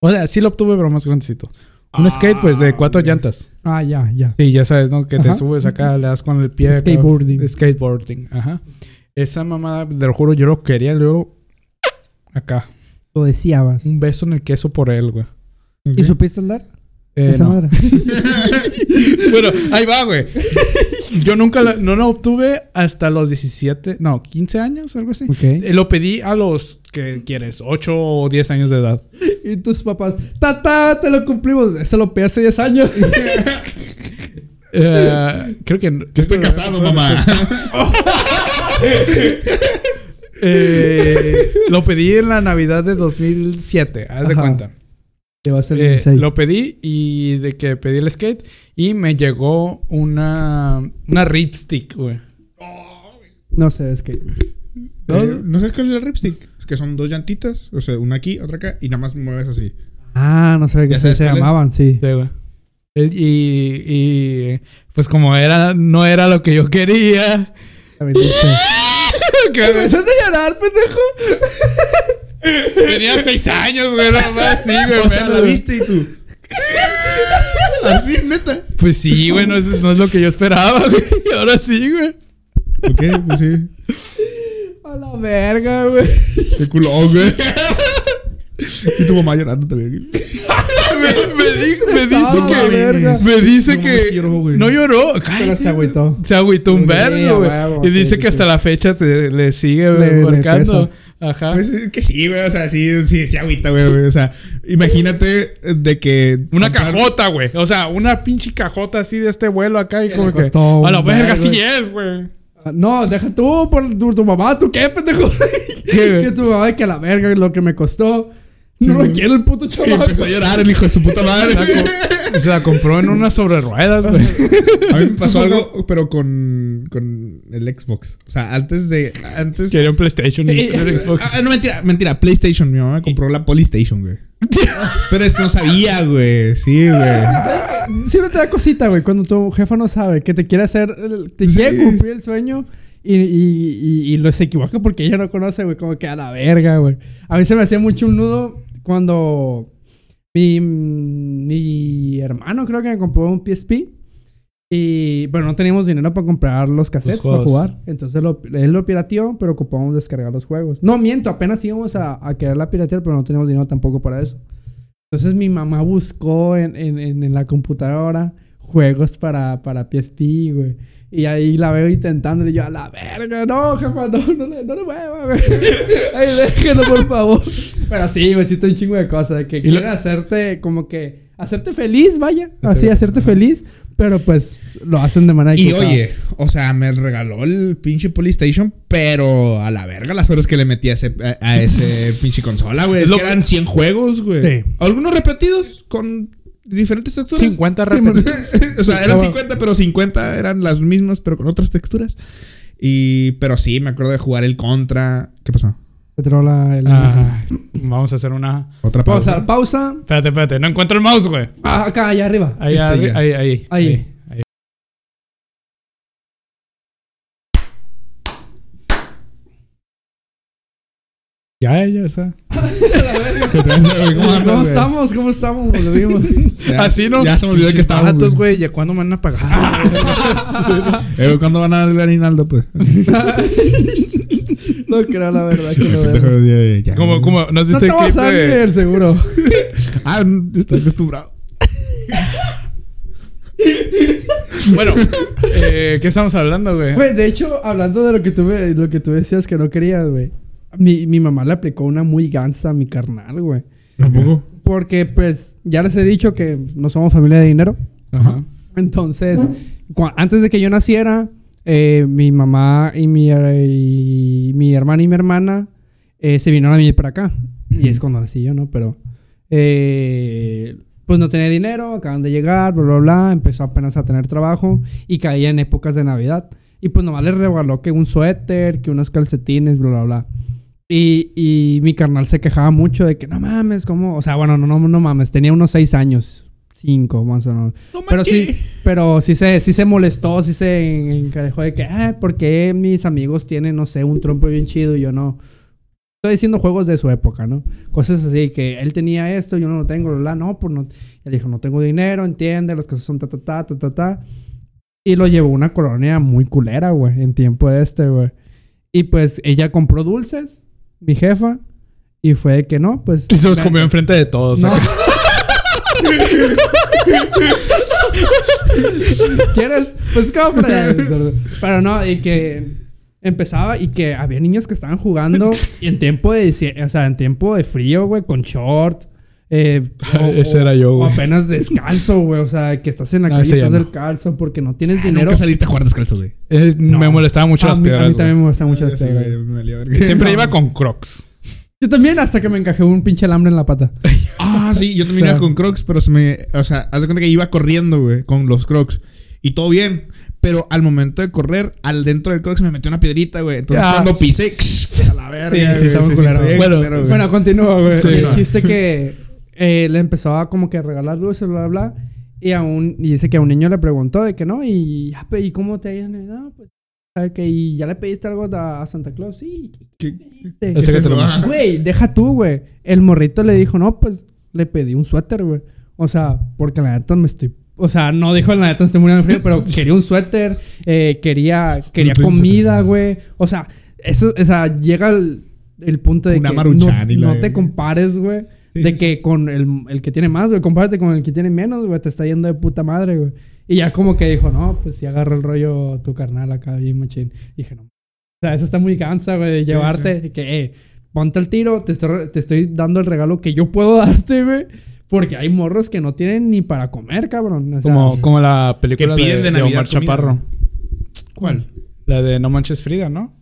O sea, sí lo obtuve, pero más grandecito. Un Ah, skate, pues, de cuatro güey. llantas. Ah, ya, ya. Sí, ya sabes, ¿no? Que te Ajá. subes acá, le das con el pie. acá. Skateboarding. Skateboarding, ajá. Esa mamada, te lo juro, yo lo quería luego acá. Lo deseabas. Un beso en el queso por él, güey. ¿Y supiste andar? Eh, Esa no. madre. bueno, ahí va, güey. Yo nunca la- no lo obtuve hasta los 17, no, 15 años, algo así. Ok. Eh, Lo pedí a los, ¿qué quieres? 8 o 10 años de edad. Y tus papás, tata, te lo cumplimos. Ese lo pedí hace 10 años. Eh, creo que... Que estoy casado, mamá. Eh, lo pedí en la Navidad de 2007, haz de Ajá. cuenta. Te va a ser Eh, 16. lo pedí y de que pedí el skate y me llegó una, una ripstick, güey. No sé, es que. Eh, ¿No sabes cuál es el ripstick? Es que son dos llantitas, o sea, una aquí, otra acá, y nada más mueves así. Ah, no sabía que ¿Ya se, se llamaban, sí. Sí, güey. Eh, Y, y pues como era, no era lo que yo quería. La que Empezaste a llorar, pendejo. Tenía seis años, güey, nada más, sí, güey. o sea, menos, la viste y tú. así, neta. Pues sí, güey, no es, no es lo que yo esperaba, güey. Y ahora sí, güey. Ok, pues sí. A la verga, güey. Qué culón, güey. y tu mamá llorando también. Me, me di- me dice que. verga. Me dice No que. lloró, no lloró. Pero Cállate, se agüitó. Se agüitó un Sí, vergo, a güey. Y dice sí, que hasta sí. la fecha te- le sigue Le- le marcando. Ajá. Pues es que sí, güey. O sea, sí, sí, sí, agüita, güey. güey. O sea, imagínate de que. Una comprar- cajota, güey. O sea, una pinche cajota así de este vuelo acá y como le que. A la verga, sí es, güey. Ah, No, deja tú por tu, tu mamá, ¿tú qué, pendejo? ¿Qué, que tu mamá, que a la verga lo que me costó. Sí, no lo quiere el puto Y chaval. empezó a llorar el hijo de su puta madre. Se la, co- se la compró en una sobre ruedas, güey. A mí me pasó algo, pero con, con el Xbox. O sea, antes de. Antes. Quería un PlayStation y no tenía Xbox. Ah, no, mentira, mentira. PlayStation. Mi mamá me compró la Polystation, güey. Pero es que no sabía, güey. Sí, güey. Siempre te da cosita, güey, cuando tu jefa no sabe que te quiere hacer, el- te Sí. quiere cumplir el sueño Y, y, y, y lo se equivoca porque ella no conoce, güey. Como que a la verga, güey. A mí se me hacía mucho un nudo cuando mi, mi hermano creo que me compró un PSP. Y bueno, no teníamos dinero para comprar los cassettes para jugar. Entonces lo- él lo pirateó, pero ocupábamos descargar los juegos. No, miento, apenas íbamos a, a querer la piratear, pero no teníamos dinero tampoco para eso. Entonces mi mamá buscó en, en, en, en la computadora juegos para, para PSP, güey. Y ahí la veo intentando y yo, a la verga, no, jefa, no, no le, no le mueva, güey. Ay, déjenlo, por favor. Pero sí, güey, sí, un chingo de cosas. de Que lo- quieren hacerte, como que, hacerte feliz, vaya. Sí. Así, hacerte feliz. Pero pues lo hacen de manera Y equivocada. oye, o sea, me regaló el pinche Polystation, pero a la verga las horas que le metí a ese, a, a ese pinche consola, güey. Es Lo- que eran 100 juegos, güey. Sí. Algunos repetidos con diferentes texturas. 50 Sí, repetidos. o sea, eran Estaba- 50, pero 50 eran las mismas, pero con otras texturas. Y, pero sí, me acuerdo de jugar el Contra. ¿Qué pasó? Se trola el... Ah, vamos a hacer una. Otra Pausa, pausa. pausa. Espérate, espérate. No encuentro el mouse, güey. Ah, acá, allá arriba. Ahí, Este ahí, ahí, Ahí. ahí, ahí. Ya, ya está. ¿Cómo andas, ¿Cómo güey? estamos? ¿Cómo estamos? Así no. Ya se me olvidó que estábamos. Datos, güey. ¿Ya cuándo me van a pagar? Eh, ¿Cuándo van a dar el aguinaldo, pues? no creo la verdad que veo. Ya. ¿Cómo, cómo? ¿No has No visto te el vas clip de- el seguro. Ah, estoy acostumbrado. Bueno, eh, ¿qué estamos hablando, güey? Güey, de hecho, hablando de lo que tú, me- lo que tú decías que no querías, güey. Mi, mi mamá le aplicó una muy gansa a mi carnal, güey. ¿Tampoco? Porque, pues, ya les he dicho que no somos familia de dinero. Ajá. Entonces, antes de que yo naciera, eh, mi mamá y mi, eh, y mi hermana y mi hermana eh, se vinieron a vivir para acá. Y es cuando nací yo, ¿no? Pero, eh, pues no tenía dinero, acaban de llegar, bla, bla, bla. Empezó apenas a tener trabajo y caía en épocas de Navidad. Y pues nomás le regaló que un suéter, que unos calcetines, bla, bla, bla. Y, y mi carnal se quejaba mucho de que no mames, ¿cómo? O sea, bueno, no, no, no mames, tenía unos seis años, cinco más o menos. No Pero sí, pero sí se, sí se molestó, sí se encarejó de que, ah, ¿por qué mis amigos tienen, no sé, un trompo bien chido y yo no? Estoy diciendo juegos de su época, ¿no? Cosas así, que él tenía esto, yo no lo tengo, la no, pues no. Él dijo, no tengo dinero, entiende, las cosas son ta, ta, ta, ta, ta, ta. Y lo llevó a una colonia muy culera, güey, en tiempo de este, güey. Y pues ella compró dulces, mi jefa, y fue de que no, pues... Y se los comió enfrente de todos. No. ¿Quieres? Pues compra. Pero no, y que empezaba y que había niños que estaban jugando y en tiempo de, o sea, en tiempo de frío, güey, con short. Eh, Ese era yo, o güey. apenas descalzo, güey. O sea, que estás en la No, calle, estás no. descalzo porque no tienes dinero. Ah, Nunca saliste a jugar descalzo, güey. Es- No. Me molestaba mucho a, las mí, a piedras. mí también me gustan mucho las Sí, piedras. güey. Siempre iba con crocs. Yo también, hasta que me encajé un pinche alambre en la pata. Ah, sí, yo también O sea- iba con crocs, pero se me. O sea, haz de cuenta que iba corriendo, güey, con los crocs. Y todo bien. Pero al momento de correr, al dentro del crocs me metió una piedrita, güey. Entonces Ah. cuando pisé, a la verga. Sí, sí, güey, se culero. bien Bueno, culero, güey. Bueno, continúa, güey. Chiste que eh, le empezó a como que regalar dulces, bla, bla, bla. Y, a un, y dice que a un niño le preguntó de que no, y, ¿y cómo te ha ido? No, pues, ¿sabe que ¿Y ya le pediste algo a, Santa Claus? Sí. ¿Qué, ¿Qué- pediste? Ese que es eso? Güey, deja tú, güey. El morrito le dijo, no, pues, le pedí un suéter, güey. O sea, porque la neta me estoy... O sea, no dijo la neta estoy muriendo de frío, pero quería un suéter, eh, quería, quería comida, güey. O sea, eso, o sea, llega el, el punto de Una que Maruchan y no, la no te compares, güey. Sí, de sí, que con el, el que tiene más, güey, compárate con el que tiene menos, güey, te está yendo de puta madre, güey. Y ya como que dijo, no, pues si agarra el rollo tu carnal acá, bien machín. Y dije, no. O sea, eso está muy cansa, güey, de llevarte, de que, eh, ponte el tiro, te estoy, te estoy dando el regalo que yo puedo darte, güey. Porque hay morros que no tienen ni para comer, cabrón. O sea, Como, como la película Que piden de, de Omar comida. Chaparro. ¿Cuál? La de No Manches Frida, ¿no?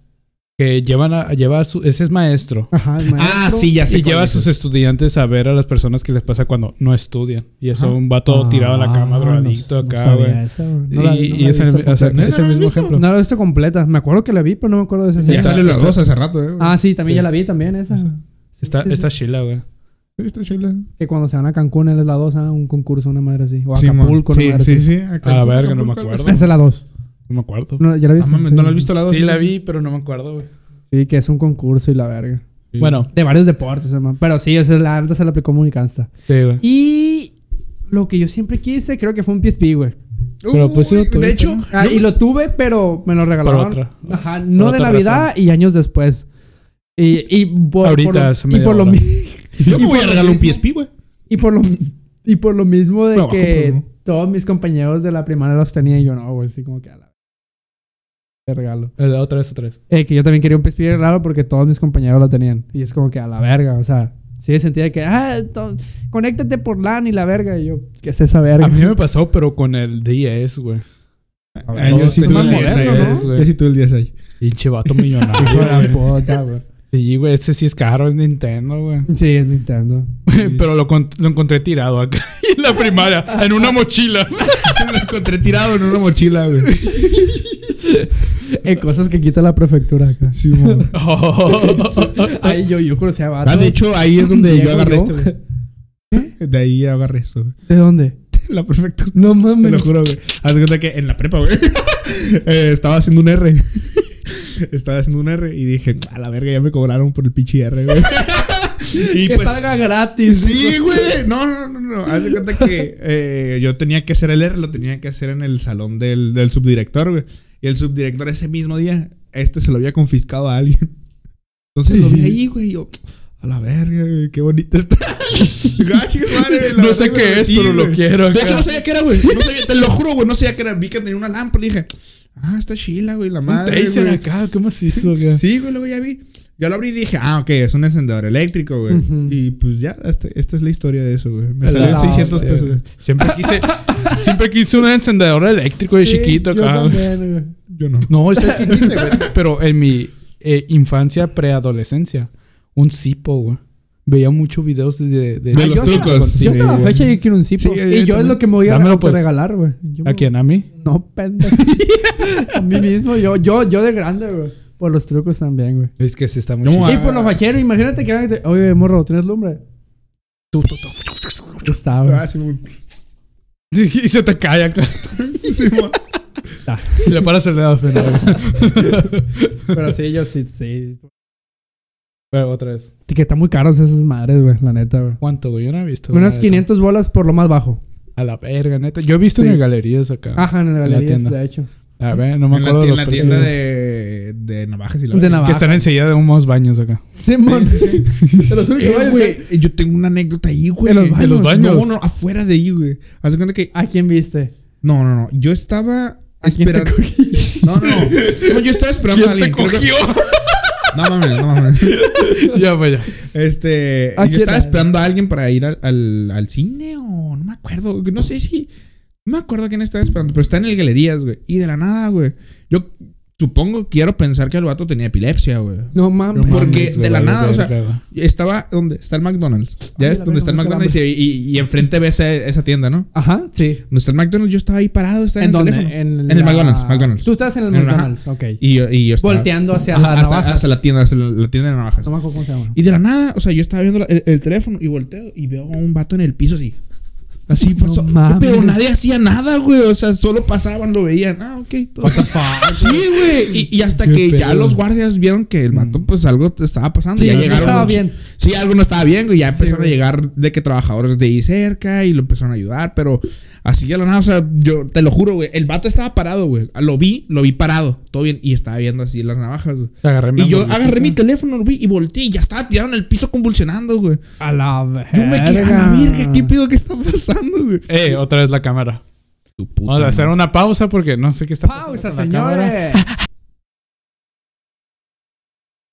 Que llevan a, lleva a su... Ese es maestro. Ajá, el Ah, sí, ya sé. Y lleva a sus estudiantes a ver a las personas que les pasa cuando no estudian. Y eso Ajá. un vato tirado a la cama, Ah, drogadicto acá, güey. No y es el, visto o sea, completa. es el ¿No la has mismo ejemplo. No la he visto completa. Me acuerdo que la vi, pero no me acuerdo de esa Ya salen las dos hace rato, eh. Ah, sí, también ya la vi, también esa. Está, Sí, sí, está sí. chila, güey. Sí, está chila. Que cuando se van a Cancún, él es la 2, un concurso, una madre así. O Sí, Acapulco, mon. una sí, madre sí, así. sí. A la verga, no me acuerdo. Esa es la 2. No me acuerdo. No, ¿Ya la viste? mames, ¿no lo has visto la dos? Sí, la vi, pero no me acuerdo, güey. Sí, que es un concurso y la verga. Sí. Bueno, De varios deportes, hermano. Pero sí, esa es la antes se la aplicó muy cansta. sí, güey. Y lo que yo siempre quise, creo que fue un PSP, güey. pero pues sí lo Uy, de hecho, ¿no? Ah, y lo tuve, pero me lo regalaron. otra. Ajá, no de otra Navidad y años después. Y, y por, Ahorita, por lo, y por hora. yo me voy a por regalar un mismo- PSP, güey. Y por lo y por lo mismo de que todos mis compañeros de la primaria los tenían y yo no, güey, así como que a la Qué regalo. Eh, Otra vez, otra vez. Eh, que yo también quería un PSP regalo porque todos mis compañeros lo tenían. Y es como que a la verga, o sea, sí sentía que, ah, conéctate por LAN y la verga. Y yo, ¿qué es esa verga? A mí me pasó, pero con el 10, güey. Ah, yo sí tuve el tenían 10 moderno, ahí. ¿no? güey. Yo sí tuve el 10 ahí. Pinche vato Hijo de millonario. la güey. puta, güey. sí, güey, este sí es caro, es Nintendo, güey. Sí, es Nintendo. Pero lo encontré tirado acá en la primaria, en una mochila. Lo encontré tirado en una mochila, güey. Eh, cosas que quita la prefectura acá. Sí. Ahí yo, yo conocía a Ah, vatos. de hecho, ahí es donde yo agarré yo. esto, güey. De ahí agarré esto, güey. ¿De dónde? La perfecta. No Te mames. lo juro, güey. Haz de cuenta que en la prepa, güey. eh, estaba haciendo un R. estaba haciendo un R y dije, a la verga, ya me cobraron por el pinche R, güey. y que pues. salga gratis. Sí, güey. No, no, no, no. Haz de cuenta que eh, yo tenía que hacer el R, lo tenía que hacer en el salón del, del subdirector, güey. Y el subdirector ese mismo día, este se lo había confiscado a alguien. Entonces lo vi ahí, güey. y Yo, a la verga, güey, qué bonito está. Ah, madre, No sé qué es, pero lo güey. quiero. De hecho, no sabía qué era, güey. No sabía, te lo juro, güey. No sabía qué era. Vi que tenía una lámpara y dije, ah, está chila, güey, la Un madre. taser güey. acá, ¿qué más hizo? acá? Sí, güey, luego ya vi. Ya lo abrí y dije, ah, ok, es un encendedor eléctrico, güey. Y pues ya, este- esta es la historia de eso, güey. Me hostia, 600 pesos. güey. Siempre quise, siempre quise un encendedor eléctrico de Sí, chiquito yo también, güey. Yo no. No, ¿sabes qué quise, güey? Pero en mi eh, infancia, preadolescencia, un Zipo, güey. Veía muchos videos de... De, De Ah, los yo trucos. hasta- Sí, Yo hasta la güey. fecha yo quiero un Zipo. Sí, yo y yo es lo que me voy a Dámelo, pues. regalar, güey. Yo ¿A me- quién? ¿A mí? No, pendejo. a mí mismo. Yo, yo, yo de grande, güey. Por los trucos también, güey. Es que sí está muy No, chido. Y por los vaqueros, imagínate que alguien te... Oye, morro, ¿tienes lumbre? Tú, tú, tú. Está, güey. Ah, sí, güey. Y se te cae acá. Sí. Y le paras el dedo final. Pero sí, yo sí, sí. Pero otra vez. Que están muy caros esas madres, güey. La neta, güey. ¿Cuánto, güey? Yo no he visto. Unas neta. 500 bolas por lo más bajo. A la verga, neta. Yo he visto Sí. en galerías acá. Ajá, en la la galería, tienda. de hecho. A ver, no me En la, acuerdo en la tienda de, de navajas y la De navajas. Que están enseguida de unos baños acá. Sí, los Eh, güey, yo tengo una anécdota ahí, güey. ¿En los En los baños. No, no, afuera de ahí, güey. Haz cuenta que. ¿A quién viste? No, no, no. Yo estaba ¿A quién te esperando. cogí? No, no, no. Yo estaba esperando a ¿Quién te alguien. que- cogió? No mames, no mames. ya, vaya. Este. ¿A Yo estaba era? esperando a alguien para ir al, al, al cine o no me acuerdo. No sé si. No me acuerdo a quién estaba esperando, pero está en el galerías, güey. Y de la nada, güey. Yo supongo, quiero pensar que el vato tenía epilepsia, güey. No mames. Porque mames, de la nada, o sea. Estaba donde está el McDonald's. Ya Ay, es donde está el McDonald's y, y, y enfrente ves esa, esa tienda, ¿no? Ajá, sí. Donde está el McDonald's, yo estaba ahí parado, estaba en, ¿En el dónde? teléfono. En, En el McDonald's, McDonald's. Tú estás en el En-. McDonald's, ok. Y yo, y yo estaba. Volteando hacia la navaja. hasta la tienda, hasta la, la tienda de navajas. No me acuerdo cómo se llama. Y de la nada, o sea, yo estaba viendo la- el, el teléfono y volteo y veo a un vato en el piso así. Así pasó. mames. pero nadie hacía nada, güey. O sea, solo pasaban, lo veían. Ah, ok. todo. Sí, güey. Y, y hasta Qué que ya los guardias vieron que el vato, pues algo te estaba pasando. Sí, ya no llegaron. estaba bien. Sí, algo no estaba bien, güey. Ya empezaron a llegar de que trabajadores de ahí cerca y lo empezaron a ayudar. Pero así ya lo nada, o sea, yo te lo juro, güey. El vato estaba parado, güey. Lo vi, lo vi parado. Todo bien. Y estaba viendo así las navajas, güey. Agarré mi Y yo agarré mi teléfono, lo vi y volteé y ya estaba tirado en el piso convulsionando, güey. A la verga. Yo me quedé a la verga. ¿Qué pido que está pasando, güey? Eh, otra vez la cámara. Tu puta Vamos a hacer una pausa porque no sé qué está pasando. Pausa, con la cámara. señores.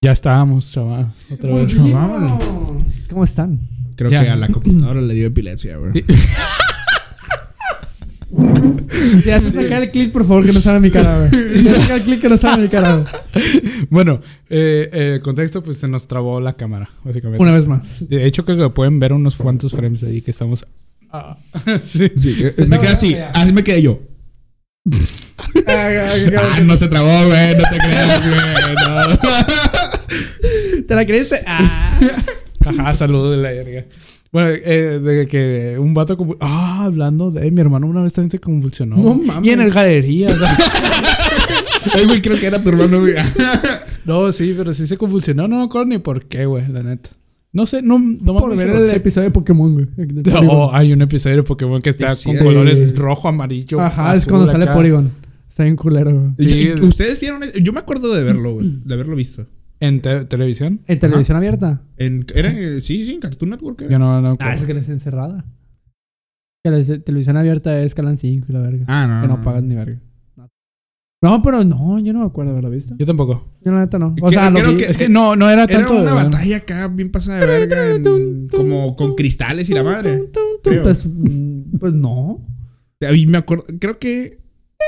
Ya estábamos, chaval. Otra vez. ¿Cómo están? Creo Ya. que a la computadora le dio epilepsia, güey. Sí. Ya se saca el clip, por favor, que no salga mi cara, güey. Ya saca el clip que no salga mi cara, güey. Bueno, eh, eh, el contexto, pues se nos trabó la cámara, básicamente. Una vez más. De hecho, creo que pueden ver unos cuantos frames ahí que estamos. Ah, sí. Sí, eh, me quedé así. Así me quedé yo. Ah, no se trabó, güey. No te creas, güey. No. ¿Te la creíste? Ah. Ajá, saludos de la verga. Bueno, eh, de que un vato. Ah, hablando de... Mi hermano una vez también se convulsionó. No mames. Y en el galería. o sea, Ay, güey, creo que era tu hermano, güey. no, sí, pero sí se convulsionó. No me acuerdo ni por qué, güey, la neta. No sé, no, no Por me ver acuerdo. el episodio de Pokémon, güey. de No, Porygon. hay un episodio de Pokémon que está Sí, con sí. colores rojo, amarillo. Ajá, es cuando sale acá. Porygon. Está bien culero, güey. Y- Sí. ¿Ustedes vieron? eso? Yo me acuerdo de verlo, güey. De haberlo visto. ¿En te- televisión? ¿En televisión abierta? En, era, sí, sí, en Cartoon Network. era. Yo no, no. Ah, es que no es encerrada. Que la te- televisión abierta es Calan 5 y la verga. Ah, no. que no pagas ni verga. No. Pero no, yo no me acuerdo de haberlo visto. Yo tampoco. Yo la neta no. O Que- sea, lo creo que- Es que no, no era Era tanto. una de- batalla acá bien pasada de verga. en- como con cristales y la madre. Pues, mm, pues no. A mí me acuerdo. Creo que.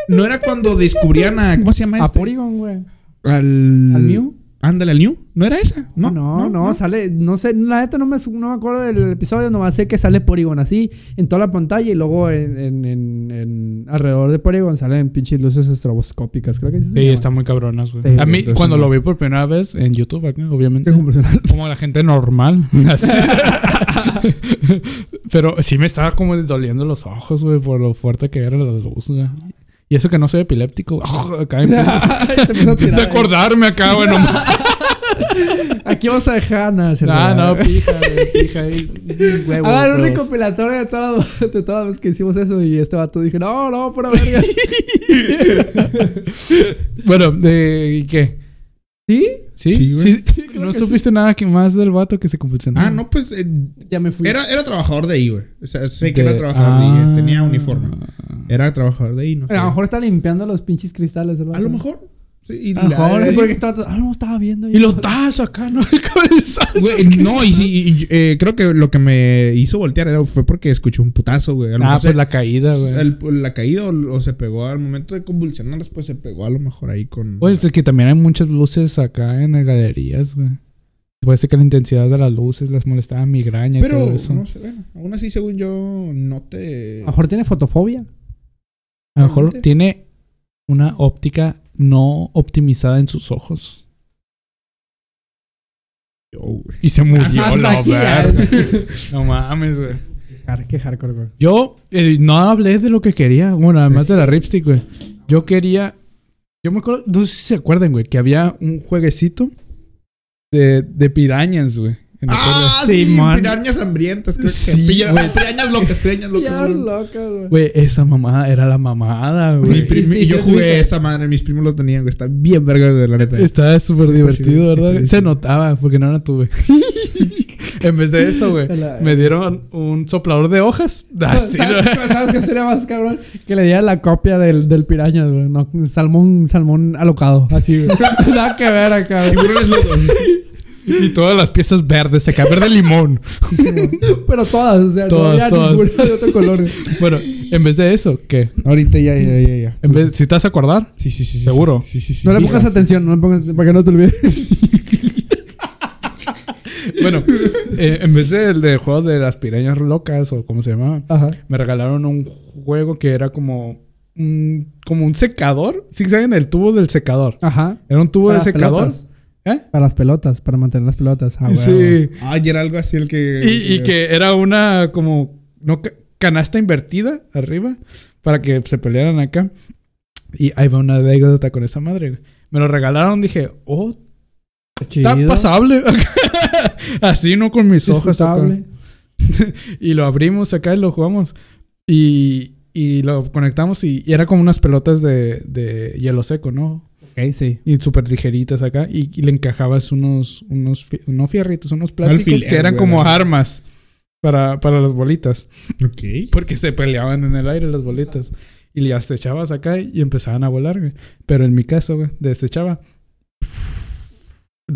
No era cuando descubrían a. ¿Cómo se llama A este? Porygon, güey. Al. ¿Al Mew? Ándale, al New. ¿No era esa? No, No, no, sale. No sé, la neta no me, no me acuerdo del episodio, nomás sé que sale Porygon así en toda la pantalla y luego en, en, en- en- alrededor de Porygon salen pinches luces estroboscópicas. Creo que sí. Sí, están muy cabronas, güey. Sí, a mí, entonces cuando no. lo vi por primera vez en YouTube, acá, obviamente. Como la gente normal. Pero sí me estaba como doliendo los ojos, güey, por lo fuerte que era la luz, güey. Y eso que no soy epiléptico. acá empiezo de ahí. acordarme acá, güey. No, Aquí vamos a dejar nada. ah, no, pija, pija. ahí. Huevos, A ver, un huevos. recopilatorio de todas, las, de todas las veces que hicimos eso y este vato dije, no, no, pura verga. Bueno, de, ¿y qué? ¿Sí? ¿Sí? Sí. Sí, ¿No que supiste nada que más del vato que se convulsionó? Ah, no, pues. eh, Ya me fui. era, era trabajador de ahí, güey. O sea, sé que De- era trabajador de ahí. Ah. eh, Tenía uniforme. Era trabajador de ahí, no sé. A lo mejor está limpiando los pinches cristales del A vato. lo mejor. Sí, y A lo la- porque estaba, ah, no, estaba viendo. Y los tazos acá, ¿no? El cabezazo. Güey, no, y sí, y- eh, creo que lo que me hizo voltear era, fue porque escuché un putazo, güey. A lo Ah, mejor pues se- la caída, güey. el- la caída o, o se pegó al momento de convulsionar, después se pegó a lo mejor ahí con. Pues es que también hay muchas luces acá en las galerías, güey. Puede ser que la intensidad de las luces les molestaba migraña y Pero, todo eso. no sé, bueno, aún así, según yo, no te. A lo mejor tiene fotofobia. A lo mejor tiene una óptica no optimizada en sus ojos. Y se murió la verga. No mames, güey. Qué hardcore, güey. Yo eh, no hablé de lo que quería. Bueno, además de la Ripstick, güey. Yo quería. Yo me acuerdo. No sé si se acuerdan, güey. Que había un jueguecito de, de pirañas, güey. Ah, sí, pirañas hambrientas. Creo que Sí, Pira- güey. pirañas locas, pirañas locas. Güey. güey. Güey, esa mamada era la mamada, Mi güey. y yo jugué sí. esa madre, mis primos lo tenían, güey. Está bien verga, güey, la neta. Estaba súper Sí, divertido, ¿verdad? está Se notaba porque no la tuve. en vez de eso, güey, me dieron un soplador de hojas. Así, ¿Sabes, ¿no? ¿Sabes qué sería más cabrón? Que le diera la copia del, del piraña, güey. No, salmón, salmón alocado. Así, güey. Nada que ver acá, güey. Tiburones locos. Y todas las piezas verdes, acá verde limón. Pero todas, o sea, Todas, no había todas. ninguna de otro color. Bueno, en vez de eso, ¿qué? Ahorita ya, ya, ya, ya. En vez, si te vas a acordar, Sí, sí, sí. ¿Seguro? Sí, sí, sí. No le pongas sí. atención, no le pongas, para que no te olvides. bueno, eh, en vez del de juego de las pirañas locas o como se llamaba, Ajá. me regalaron un juego que era como un, como un secador. ¿Sí saben el tubo del secador? Aja. Era un tubo Para de secador. pelotas. ¿Eh? Para las pelotas, para mantener las pelotas. Ah, sí. Ah, y era algo así el que. Y, y que era una como no ca- canasta invertida arriba para que se pelearan acá. Y ahí va una anécdota con esa madre. güey. Me lo regalaron, dije, oh, está pasable. Así, no con mis. Disfrutable. Y lo abrimos acá y lo jugamos. Y, y lo conectamos y, y era como unas pelotas de, de hielo seco, ¿no? Sí. Y súper ligeritas acá. Y, y le encajabas unos, unos, no fierritos, unos plásticos Alfiler, que eran güey, como armas para, para las bolitas. Ok. Porque se peleaban en el aire las bolitas. Y las echabas acá y empezaban a volar, güey. Pero en mi caso, güey, desechaba.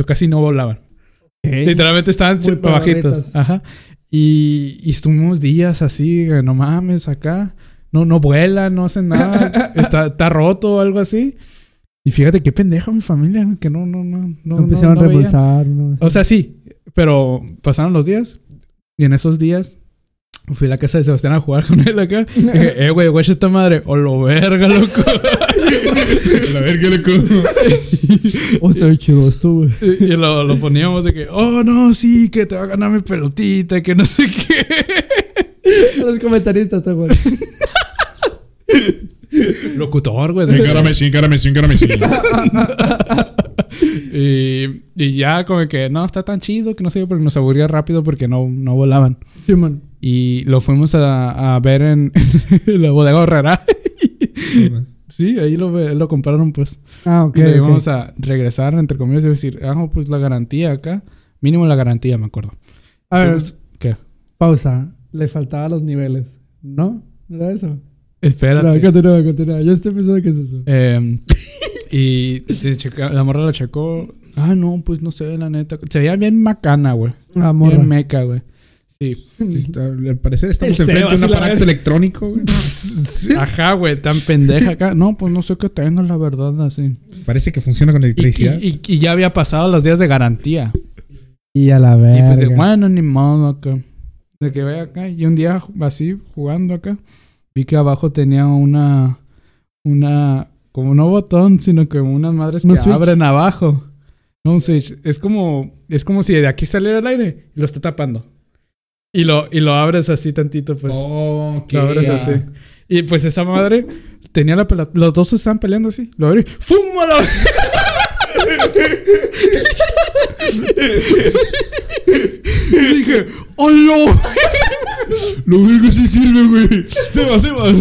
Casi no volaban. Literalmente estaban pedorritas. Ajá. Y, y estuvimos días así, no mames, acá. No, no vuela, no hacen nada. está, está roto o algo así. Y fíjate qué pendeja mi familia, que no, no, no, no. Empezaron no a repulsar. no. O sea, sí, pero pasaron los días y en esos días fui a la casa de Sebastián a jugar con él acá. Y dije, eh, güey, güey, esta madre, o lo verga, loco. A ver, qué loco. Oh, está bien chido esto, güey. Y lo, lo poníamos de que, oh, no, sí, que te va a ganar mi pelotita, que no sé qué. Los comentaristas, güey. Locutor, güey. Encárame, sí, encárame, sí, encárame, sí. Y, y ya como que, no, está tan chido que no sé, porque nos aburría rápido porque no, no volaban. Sí, man. Y lo fuimos a, a ver en, en la bodega horrera. sí, ahí lo, ve- lo compraron, pues. Ah, ok. y le íbamos a regresar, entre comillas, y decir, ah, pues la garantía acá. Mínimo la garantía, me acuerdo. A ver, ¿Qué? pausa. Le faltaban los niveles. ¿No? ¿Era eso? Espérate. No, continúa, continúa. Yo estoy pensando que es eso. Eh, y checa- la morra lo checó. Ah, no, pues no sé, la neta. Se veía bien macana, güey. Ah, morra. Bien meca, güey. Sí. Está- Al parecer estamos El enfrente de un y la aparato electrónico, güey. Ajá, güey, tan pendeja acá. No, pues no sé qué tengo, la verdad, así. Parece que funciona con Y, electricidad. y- y- y ya había pasado los días de garantía. Y a la Y verga. pues, de, bueno, ni modo acá. De que vaya acá. Y un día así, jugando acá, vi que abajo tenía una. Una. Como no botón, sino como unas madres que abren abajo. No, un switch. Es como. Es como si de aquí saliera el aire y lo está tapando. Y lo, y lo abres así tantito, pues. oh, ok. Lo abres así. Y pues esa madre tenía la pelota. Los dos se estaban peleando así. Lo abrí. ¡Fum! y dije, ¡Hola! Lo único sí sirve, güey. Sebas, Sebas.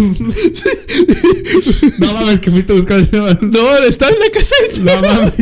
no mames, que fuiste a buscar a Sebas. No, estaba en la casa del No mames.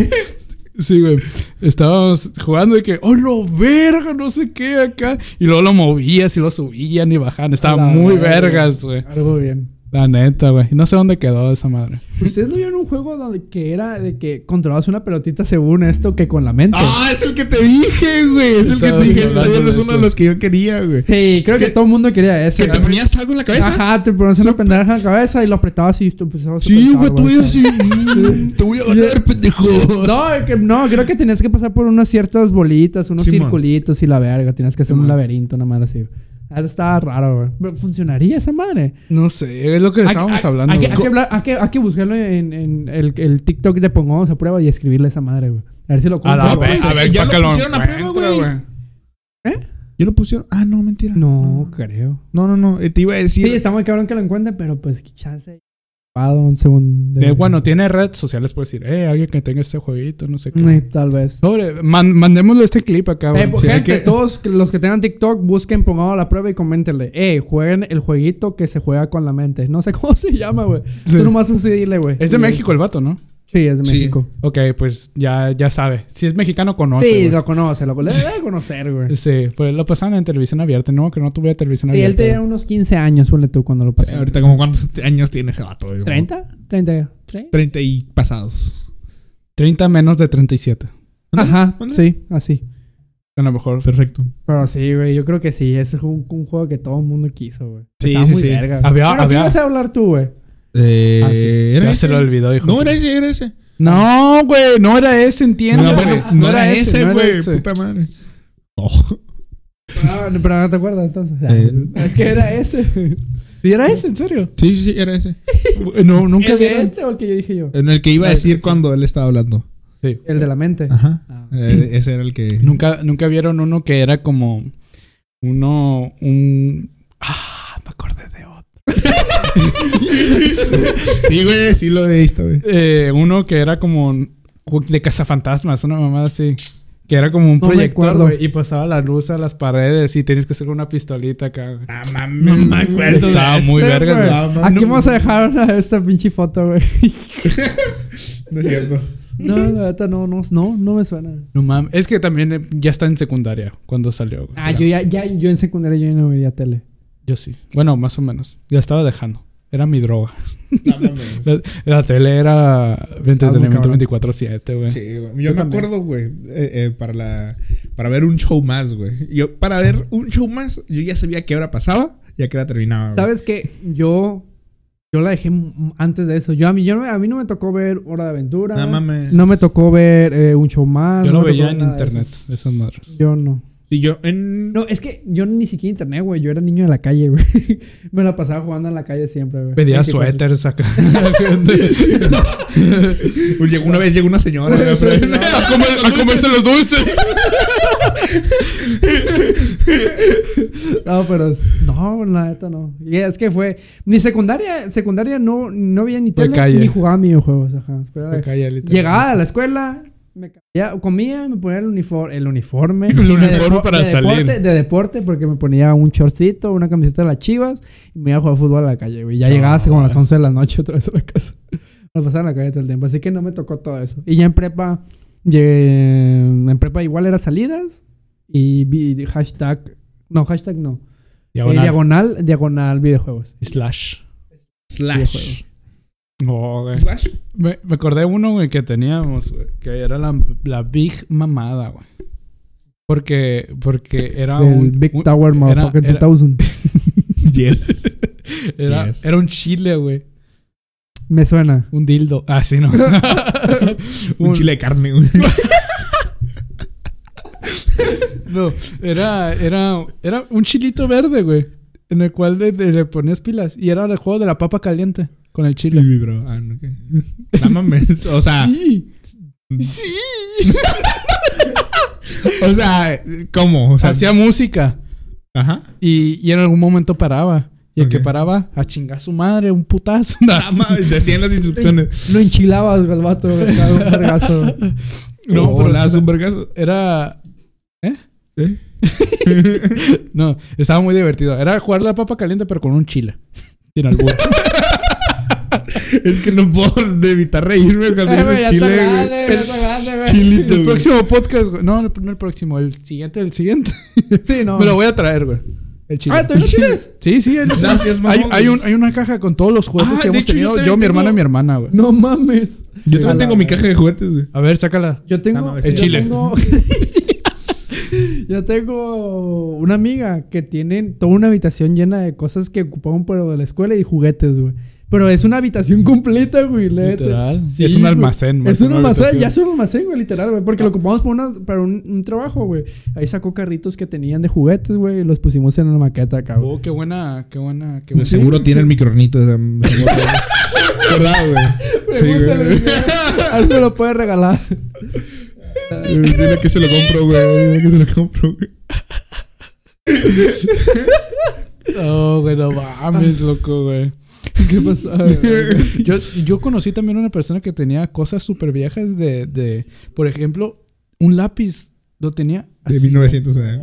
Sí, güey. Estábamos jugando y que, ¡oh, lo verga! No sé qué acá. Y luego lo movías y lo subían y bajaban. Estaba muy verga. vergas, güey. Algo bien. La neta, güey. No sé dónde quedó esa madre. ¿Ustedes no vieron un juego donde que era de que controlabas una pelotita según esto que con la mente? Ah, es el que te dije, güey. Es el que te dije. Este no es uno de los que yo quería, güey. Sí, creo que todo el mundo quería ese. ¿Que te ponías algo en la cabeza? Ajá, te ponías una pendeja en la cabeza y lo apretabas y tú empezabas a Sí, güey, tú ibas así. mm, Te voy a ganar, pendejo. No, que, no, creo que tenías que pasar por unas ciertas bolitas, unos Simón. circulitos y la verga. Tenías que hacer un laberinto, una madre así. Eso estaba raro, güey. Pero ¿Funcionaría esa madre? No sé, es lo que estábamos Hay- hablando. Hay, que- güey. hay que hablar- hay que, hay que buscarlo en, en el, el TikTok de Pongamos a prueba y escribirle a esa madre, güey. A ver si lo A la compro, a ver, ya para lo que lo pusieron a prueba, güey. ¿Eh? ¿Ya lo pusieron? Ah, no, mentira. No, creo. No, no, no. eh, Te iba a decir. Sí, está muy cabrón que lo encuentren, pero pues chance. Eh, bueno, tiene redes sociales, puedes decir, eh, alguien que tenga este jueguito, no sé qué. Eh, tal vez. Sobre, man- mandémosle este clip acá, Eh, gente, que- todos los que tengan TikTok, busquen, pongamos a la prueba y coméntenle. Eh, jueguen el jueguito que se juega con la mente. No sé cómo se llama, güey. Sí. Tú nomás así dile, güey. Es de Y- México el vato, ¿no? Sí, es de Sí. México. Ok, pues ya, ya sabe. Si es mexicano, conoce. sí, güey. lo conoce, lo le debe conocer, güey. Sí, pues lo pasaban en televisión abierta, no, que no tuve televisión Sí, él abierta. tenía unos 15 años, ponle tú cuando lo Sí, pasó. ahorita, como cuántos años tiene ese vato, güey? Como ¿30? ¿30? ¿Sí? 30 y pasados. 30 menos de 37. Ajá, sí, así. A lo mejor. Perfecto. Pero sí, güey, yo creo que sí. Ese es un, un juego que todo el mundo quiso, güey. Sí, Estaba sí, muy sí. verga. Había- Bueno, ¿qué había- ibas a hablar tú, güey? Eh, Ah, sí. ¿era Ya ese? se lo olvidó, hijo. No, era ese, era ese. No, güey, no era ese, entiendo. No, bueno, no era ese, no era güey. ese. Puta madre. Oh. Ah, no, pero no te acuerdas entonces. Eh. Es que era ese. Sí, era ese, en serio. Sí, sí, sí, era ese. No, nunca ¿El de vieron. este o el que yo dije yo? En el que iba a decir sí. cuando él estaba hablando. Sí. El de la mente. Ajá. Ah. Eh, ese era el que. Nunca, nunca vieron uno que era como uno, un... Ah, me acordé de otro. Sí, güey, sí lo he visto, güey. Eh, uno que era como de cazafantasmas, una mamada así. Que era como un No proyector, güey, y pasaba la luz a las paredes y tenías que hacer una pistolita acá. güey. Ah, mames. No me acuerdo. Estaba muy Ese, vergas, güey. No. Aquí vamos a dejar una- esta pinche foto, güey. No es cierto. No, la neta no, no, no, no me suena. No mames. Es que también eh, ya está en secundaria cuando salió. güey. Ah, yo ya, ya, yo en secundaria yo ya no veía tele. Yo sí. Bueno, más o menos. Ya estaba dejando. Era mi droga. No. La, la tele era entretenimiento cabrón. 24-7, güey. Sí, güey. Yo, Yo me también. acuerdo, güey, eh, eh, para la para ver un show más, güey. Yo para ver un show más, yo ya sabía qué hora pasaba y a qué hora terminaba. güey. ¿Sabes qué? Yo, yo la dejé antes de eso. Yo a mí, yo no, a mí no me tocó ver Hora de Aventura. No mames. No me tocó ver eh, un show más. Yo no lo me veía en internet, eso. esas madres. Yo no. Sí, yo en. No, es que yo ni siquiera internet, güey. Yo era niño de la calle, güey. Me la pasaba jugando en la calle siempre, güey. Pedía 24. suéteres acá. Llegó una vez llegó una señora. güey, pero- a, comer- a comerse los dulces. No, pero no, la neta no. Y es que fue mi secundaria, secundaria no no veía ni tele calle. ni jugaba videojuegos, ajá. Pero, literal. llegaba a la escuela, me cambiaba- comía, me ponía el uniforme, el uniforme, El de uniforme depo- para de salir. deporte, de deporte porque me ponía un shortcito, una camiseta de las Chivas y me iba a jugar fútbol a la calle, güey. Ya No, llegaba así como a las güey. 11 de la noche otra vez a la casa. Me pasaba en la calle todo el tiempo, así que no me tocó todo eso. Y ya en prepa llegué- en prepa igual era salidas y vi- hashtag no, hashtag no. Eh, Diagonal. diagonal, diagonal videojuegos. Slash. Slash. No, güey. Slash. Me, me acordé uno, güey, que teníamos, güey, que era la, la Big Mamada, güey. Porque, porque era Del un... Big un- Tower Motherfucker era- 2000. Yes. Era, Yes. era un chile, güey. Me suena. Un dildo. Ah, sí, no. Un chile de carne, güey. No, era, era, era un chilito verde, güey. En el cual le, le- le ponías pilas. Y era el juego de la papa caliente con el chile. Sí, bro. Ah, no. No mames. O sea. Sí. O sea, ¿cómo? O sea, Hacía música. Ajá. Y, y en algún momento paraba. Y el que paraba, a chingar a su madre, un putazo. Ah, mames, Decían las instrucciones. Lo enchilabas al vato, un vergazo. No, No, pero le das sí- un vergazo. Era. ¿Eh? ¿Eh? No, estaba muy divertido. Era jugar la papa caliente, pero con un chile. Sin albur. Es que no puedo evitar reírme cuando Eh, dices ya chile, güey. grande, el próximo podcast, güey. No, no el próximo. El siguiente, el siguiente. Sí, no. Me lo voy a traer, güey. El chile. Ah, ¿tú no tienes? Sí, sí. el- Gracias, hay, mamón, hay, un, hay una caja con todos los juguetes Ah, que hemos hecho, tenido. Yo, mi hermana tengo- y mi hermana, güey. No mames. Yo también tengo mi caja de juguetes, güey. A ver, sácala. Yo tengo. No mames, el yo chile. tengo- yo tengo una amiga que tiene toda una habitación llena de cosas que ocupaban pero de la escuela y juguetes, güey. Pero es una habitación completa, güey. Literal. Sí, es un almacén, güey. Es un almacén, habitación. ya es un almacén, güey, literal, güey. Porque lo ocupamos para, una- para un, un trabajo, güey. Ahí sacó carritos que tenían de juguetes, güey, y los pusimos en la maqueta acá, güey. Oh, qué buena, qué buena, qué De buena. seguro tiene el micronito. de- ¿Verdad, güey? Sí, Pregúntale, güey. me lo puede regalar. Dile que se lo compro, güey. Dile que se lo compro, güey. No, güey, no mames, loco, güey. ¿Qué pasó? Yo, yo conocí también una persona que tenía cosas súper viejas de, de, por ejemplo, un lápiz lo tenía De así. 1900, eh.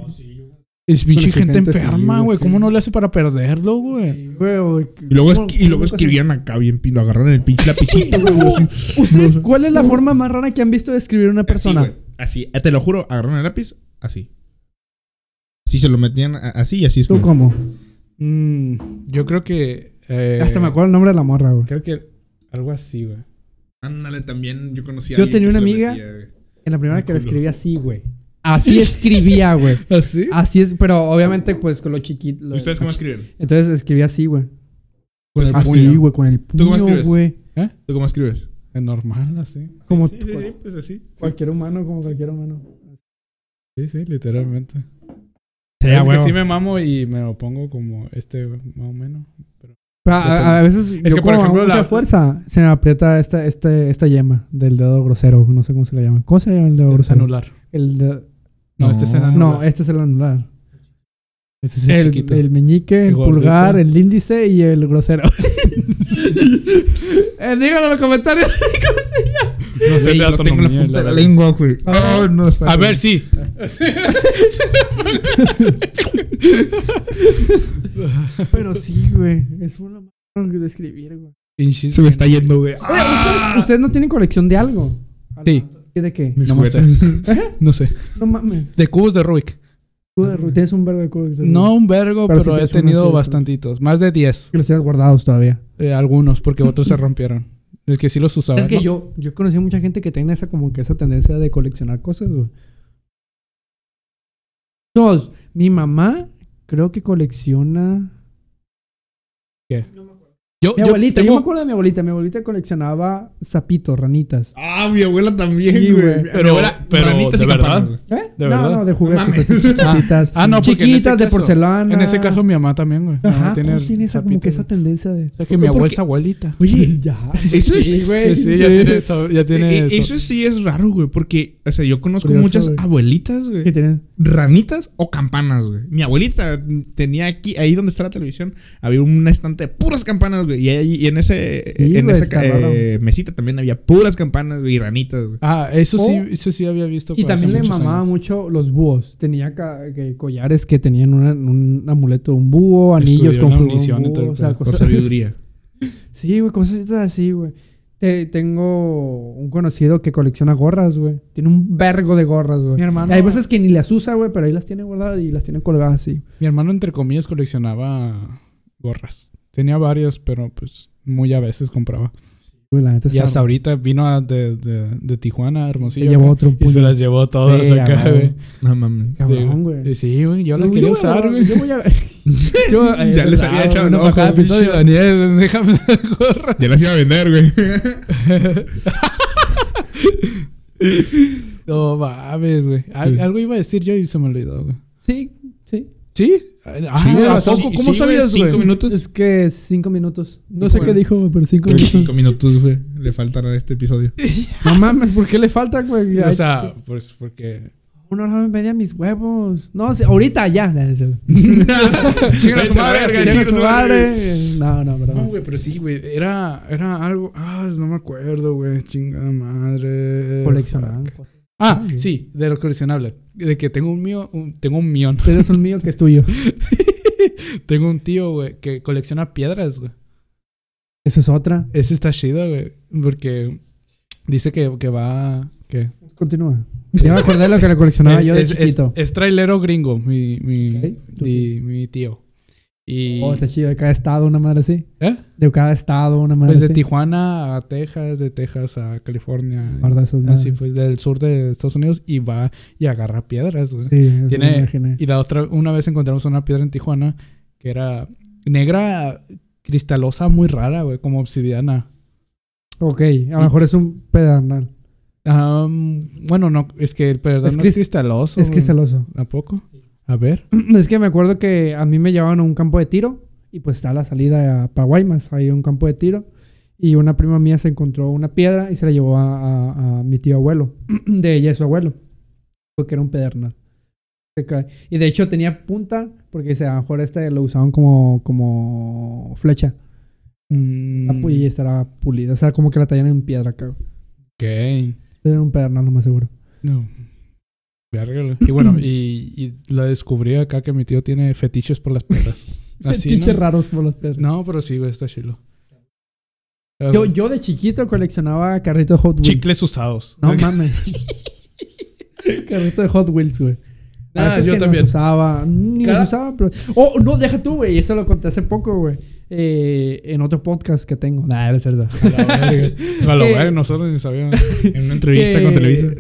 Es pinche Con gente enferma, güey, ¿Cómo no le hace para perderlo, güey? Y luego, ¿cómo- y luego escribían acá bien, pi- lo agarraron el pinche lapicito, güey. ¿Ustedes cuál es la forma más rara que han visto de escribir una persona? Así, eh, te lo juro, agarraron el lápiz, así. Así se lo metían a- así y así es ¿Tú cómo? Mm, yo creo que. Eh, Hasta me acuerdo el nombre de la morra, güey. Creo que algo así, güey. Ándale, también yo conocí a Yo tenía que una amiga- metía. En la primera que lo escribía así, güey. Así escribía, güey. ¿Así? Así es, pero obviamente, pues con lo chiquito. lo- ¿Ustedes cómo escriben? Entonces escribía así, güey. Con el Así, puño. güey, con el ¿Tú cómo puño, escribes? güey. ¿Tú cómo escribes? Es normal, así. Como sí, sí, sí, pues así. cualquier humano, como cualquier humano. Sí, sí, literalmente. Sí, es que sí me mamo y me lo pongo como este, más o menos. Pero... A, a veces, Es yo que, por como ejemplo, hago mucha la- fuerza, se me aprieta esta, este, esta yema del dedo grosero. No sé cómo se le llama. ¿Cómo se llama el dedo grosero? anular. El de- No, este es el anular. No, este es el anular. este es el, El, chiquito. el meñique, el, pulgar, el índice y el grosero. eh, díganlo en los comentarios. no sé lo tengo en la punta de la lengua, güey. Ah. Oh, no, espera. A ver, sí. Pero sí, güey. Es una manera de escribir, güey. Se me está yendo, güey. ¿ustedes, ustedes no tienen colección de algo? Sí. ¿De qué? Mis No me sé. juguetes. No sé. No mames. De cubos de Rubik. De Tienes un verbo de cubos. de Rubik. No un vergo, Pero he tenido bastantitos. Más de 10. Que los tienes guardados todavía. Eh, algunos, porque otros se rompieron. Es que sí los usaba. Es que ¿no? yo, yo conocí a mucha gente que tiene esa como que esa tendencia de coleccionar cosas, güey. Dos, mi mamá creo que colecciona. ¿Qué? Yo, Mi abuelita, yo tengo- me acuerdo de mi abuelita. Mi abuelita coleccionaba sapitos, ranitas. Ah, mi abuela también, Sí, güey. Mi Pero- abuela, pero, ranitas y ¿de verdad? campanas, güey. ¿Eh? ¿De no, verdad? no, de juguetes. No mames. así, chiquitas. Ah, no, Chiquitas de porcelana. En ese caso, mi mamá también, güey. Ajá, tiene todos tienen esa, como que zapitos, esa tendencia de... O sea, que mi ¿Por abuela qué? es abuelita. Oye, Ya. eso es. Sí, güey. Sí, ya tiene eso. Ya tiene eh, eso. eso sí es raro, güey. Porque, o sea, yo conozco Curioso, muchas güey. abuelitas, Que güey. tienen... Ranitas o campanas, güey. Mi abuelita tenía aquí, ahí donde está la televisión, había un estante de puras campanas, güey. Y, ahí- y en ese, Sí, en güey, esa eh, mesita también había puras campanas y ranitas, güey. Ah, eso sí, O- eso sí había visto. Y también le mamaba años. mucho los búhos. Tenía ca- que collares que tenían una- un amuleto de un búho, anillos Estudió con Unison y todo o sea, cosas- sabiduría. Sí, güey, cosas así, güey. Te- tengo un conocido que colecciona gorras, güey. Tiene un vergo de gorras, güey. Mi hermano- Hay veces que ni las usa, güey, pero ahí las tiene guardadas y las tiene colgadas así. Mi hermano, entre comillas, coleccionaba gorras. Tenía varias, pero pues muy a veces compraba. La neta Y hasta ahorita vino a- de, de, de Tijuana, Se Hermosillo. llevó acá, otro y se las llevó todas Sí, acá, güey. No mames. Cabrón, güey. Sí, güey, yo la Yo- quería yo- usar, güey. Yo voy a... yo, eh, Ya les había ah, echado el bueno, ojo, cada pinche episodio. Daniel, déjame la gorra. Ya las iba a vender, güey. No mames, güey. Al- Sí. Algo iba a decir yo y se me olvidó, güey. Sí, sí. ¿Sí? Ah, ¿Cómo güey, sabías, cinco güey? minutos. Es que cinco minutos. No Cinco sé qué dijo, pero cinco minutos. Cinco minutos, güey. Le faltan a este episodio. No mames, ¿por qué le falta, güey? O sea, pues porque... Una hora y media mis huevos. No, sí, ahorita ya. No, no, madre. No, no, No, perdón. güey, pero sí, güey. Era, era algo... Ah, no me acuerdo, güey. Chingada madre. Coleccionaban. Ah, sí, de lo coleccionable. De que tengo un mío... un- tengo un millón. Tienes un mío que es tuyo. tengo un tío, güey, que colecciona piedras, güey. Eso es otra. Ese está chido, güey. Porque dice que, que va... Que Continúa. Ya me acordé de lo que le coleccionaba es, yo de es- chiquito. es trailero gringo, mi, mi, mi tío. Y... Oh, está chido. De cada estado, una madre así. ¿Eh? De cada estado, una madre Pues de así. Tijuana a Texas, de Texas a California. Guarda esas Así pues, del sur de Estados Unidos y va y agarra piedras, güey. Sí, eso Tiene- me imaginé. Y la otra, una vez encontramos una piedra en Tijuana que era negra, cristalosa, muy rara, güey, como obsidiana. Ok, a lo mejor es un pedernal. Bueno, no, es que el perdón Es no es cristaloso. Es cristaloso. ¿A poco? A ver. Es que me acuerdo que a mí me llevaban a un campo de tiro y pues está la salida para Guaymas, hay un campo de tiro y una prima mía se encontró una piedra y se la llevó a, a- a mi tío abuelo, de ella y su abuelo, porque era un pedernal. Y de hecho tenía punta porque a lo mejor este lo usaban como, como flecha Mm, La pu- y estará pulida, o sea, como que la tallan en piedra acá. ok. Era un pedernal, lo más seguro. No. Verga. Y bueno, y, y la descubrí acá que mi tío tiene fetiches por las. Así, Pinches ¿no? raros por las piedras. No, pero sí, güey, está chilo. Yo, yo de chiquito coleccionaba carritos de Hot Wheels. Chicles usados. No mames. Carrito de Hot Wheels, güey. Ah, yo que también. Los usaba. Ni Cada- los usaba, pero. Oh, no, deja tú, güey. Eso lo conté hace poco, güey. Eh, en otro podcast que tengo. Nah, es cierto. A la verga. A la Que- verga, nosotros ni sabíamos. En una entrevista Que- con Televisa.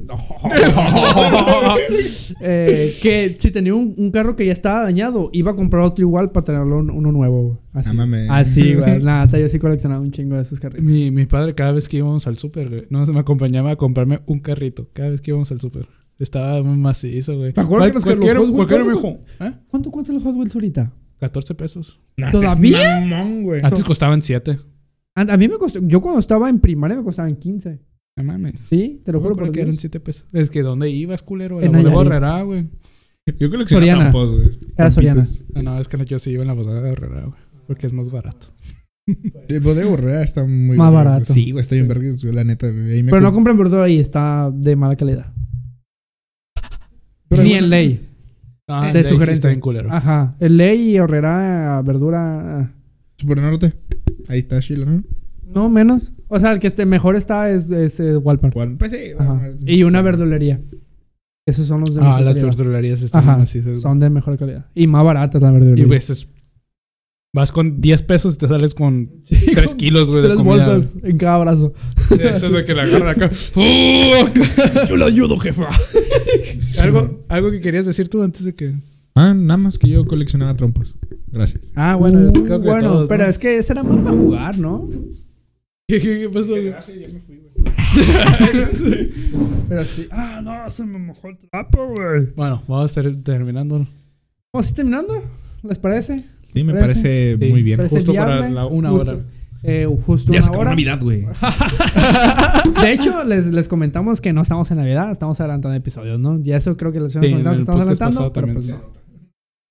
Eh, que si tenía un, un carro que ya estaba dañado, iba a comprar otro igual para tenerlo un- uno nuevo. Así. Así, güey. Nada, yo sí coleccionaba un chingo de esos carritos. Mi, mi padre, cada vez que íbamos al súper, güey, no me acompañaba a comprarme un carrito. Cada vez que íbamos al súper. Estaba muy macizo, güey. Me acuerdo que los- Hot Wheels, cualquiera me ¿cuánto? dijo, ¿eh? ¿Cuánto cuestan los Hot Wheels ahorita? 14 pesos. No ¿Todavía? mamón, güey. Antes costaban 7. A, a mí me costó. Yo cuando estaba en primaria me costaban 15. No mames. Sí, te lo Yo juro creo por que eran Dios. 7 pesos. Es que ¿dónde ibas, culero? En La. Herrera, güey. Yo coleccionaba Soriana. tampos, güey. Era Soriana. Ah, no, es que yo sí iba en la bodega de Herrera, güey. Porque es más barato. El bodega Borrea está muy Más vergas, barato. Sí, güey, está bien vergas, güey, la neta. Ahí me Pero no com- compren verdura ahí, está de mala calidad. Pero Ni bueno. en ley. Ah, De de ahí sí está bien culero. Ajá. En ley y ahorrera verdura. ah, Supernorte. Ahí está Sheila, ¿no? No, menos. O sea, el que esté mejor está es, es eh, Walmart. Pues sí. Ajá. Walmart. Y una verdulería. Esos son los de Ah, mejor las calidad. verdulerías están Ajá. güey. Son de mejor calidad. Y más baratas las verdulerías. Y güey, es- vas con 10 pesos y te sales con Sí, 3 con kilos, güey, de comida. bolsas en cada brazo. Eso es de que la agarra acá. Yo le ayudo, jefa. Sí, ¿Algo, algo que querías decir tú antes de que. Ah, nada más que yo coleccionaba trompas. Gracias. Ah, bueno, Uh, creo que bueno, todos, pero ¿no? es que ese era más para jugar, ¿no? ¿Qué, qué, qué pasó? Gracias, ya me fui, güey. Pero sí. Ah, no, se me mojó el trapo, güey. Bueno, vamos a estar terminando. ¿Vamos a ir terminando? ¿Les parece? Sí, me ¿Parece? parece Sí. muy bien. ¿Parece Justo para la una Justo- hora. Eh, justo Ya se una acabó hora. Navidad, güey. De hecho, les, les comentamos que no estamos en Navidad, estamos adelantando episodios, ¿no? Y eso creo que les Sí, habíamos en comentado que estamos adelantando, pero pues no.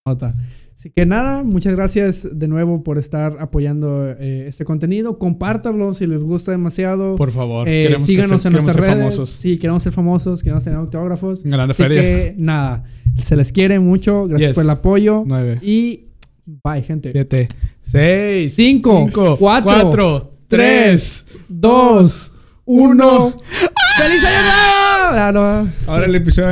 Nota. Así que nada, muchas gracias de nuevo por estar apoyando eh, este contenido. Compártanlo si les gusta demasiado. Por favor, Eh, queremos que síganos se- en queremos nuestras ser redes. famosos. Sí, queremos ser famosos, queremos tener autógrafos. Así ferias. que nada, se les quiere mucho. Gracias Yes. por el apoyo. Nueve, Y bye, gente. siete, seis, Cinco, cinco, cuatro, cuatro, tres. Dos, uno. ¡Feliz año nuevo! Ah. Ahora el episodio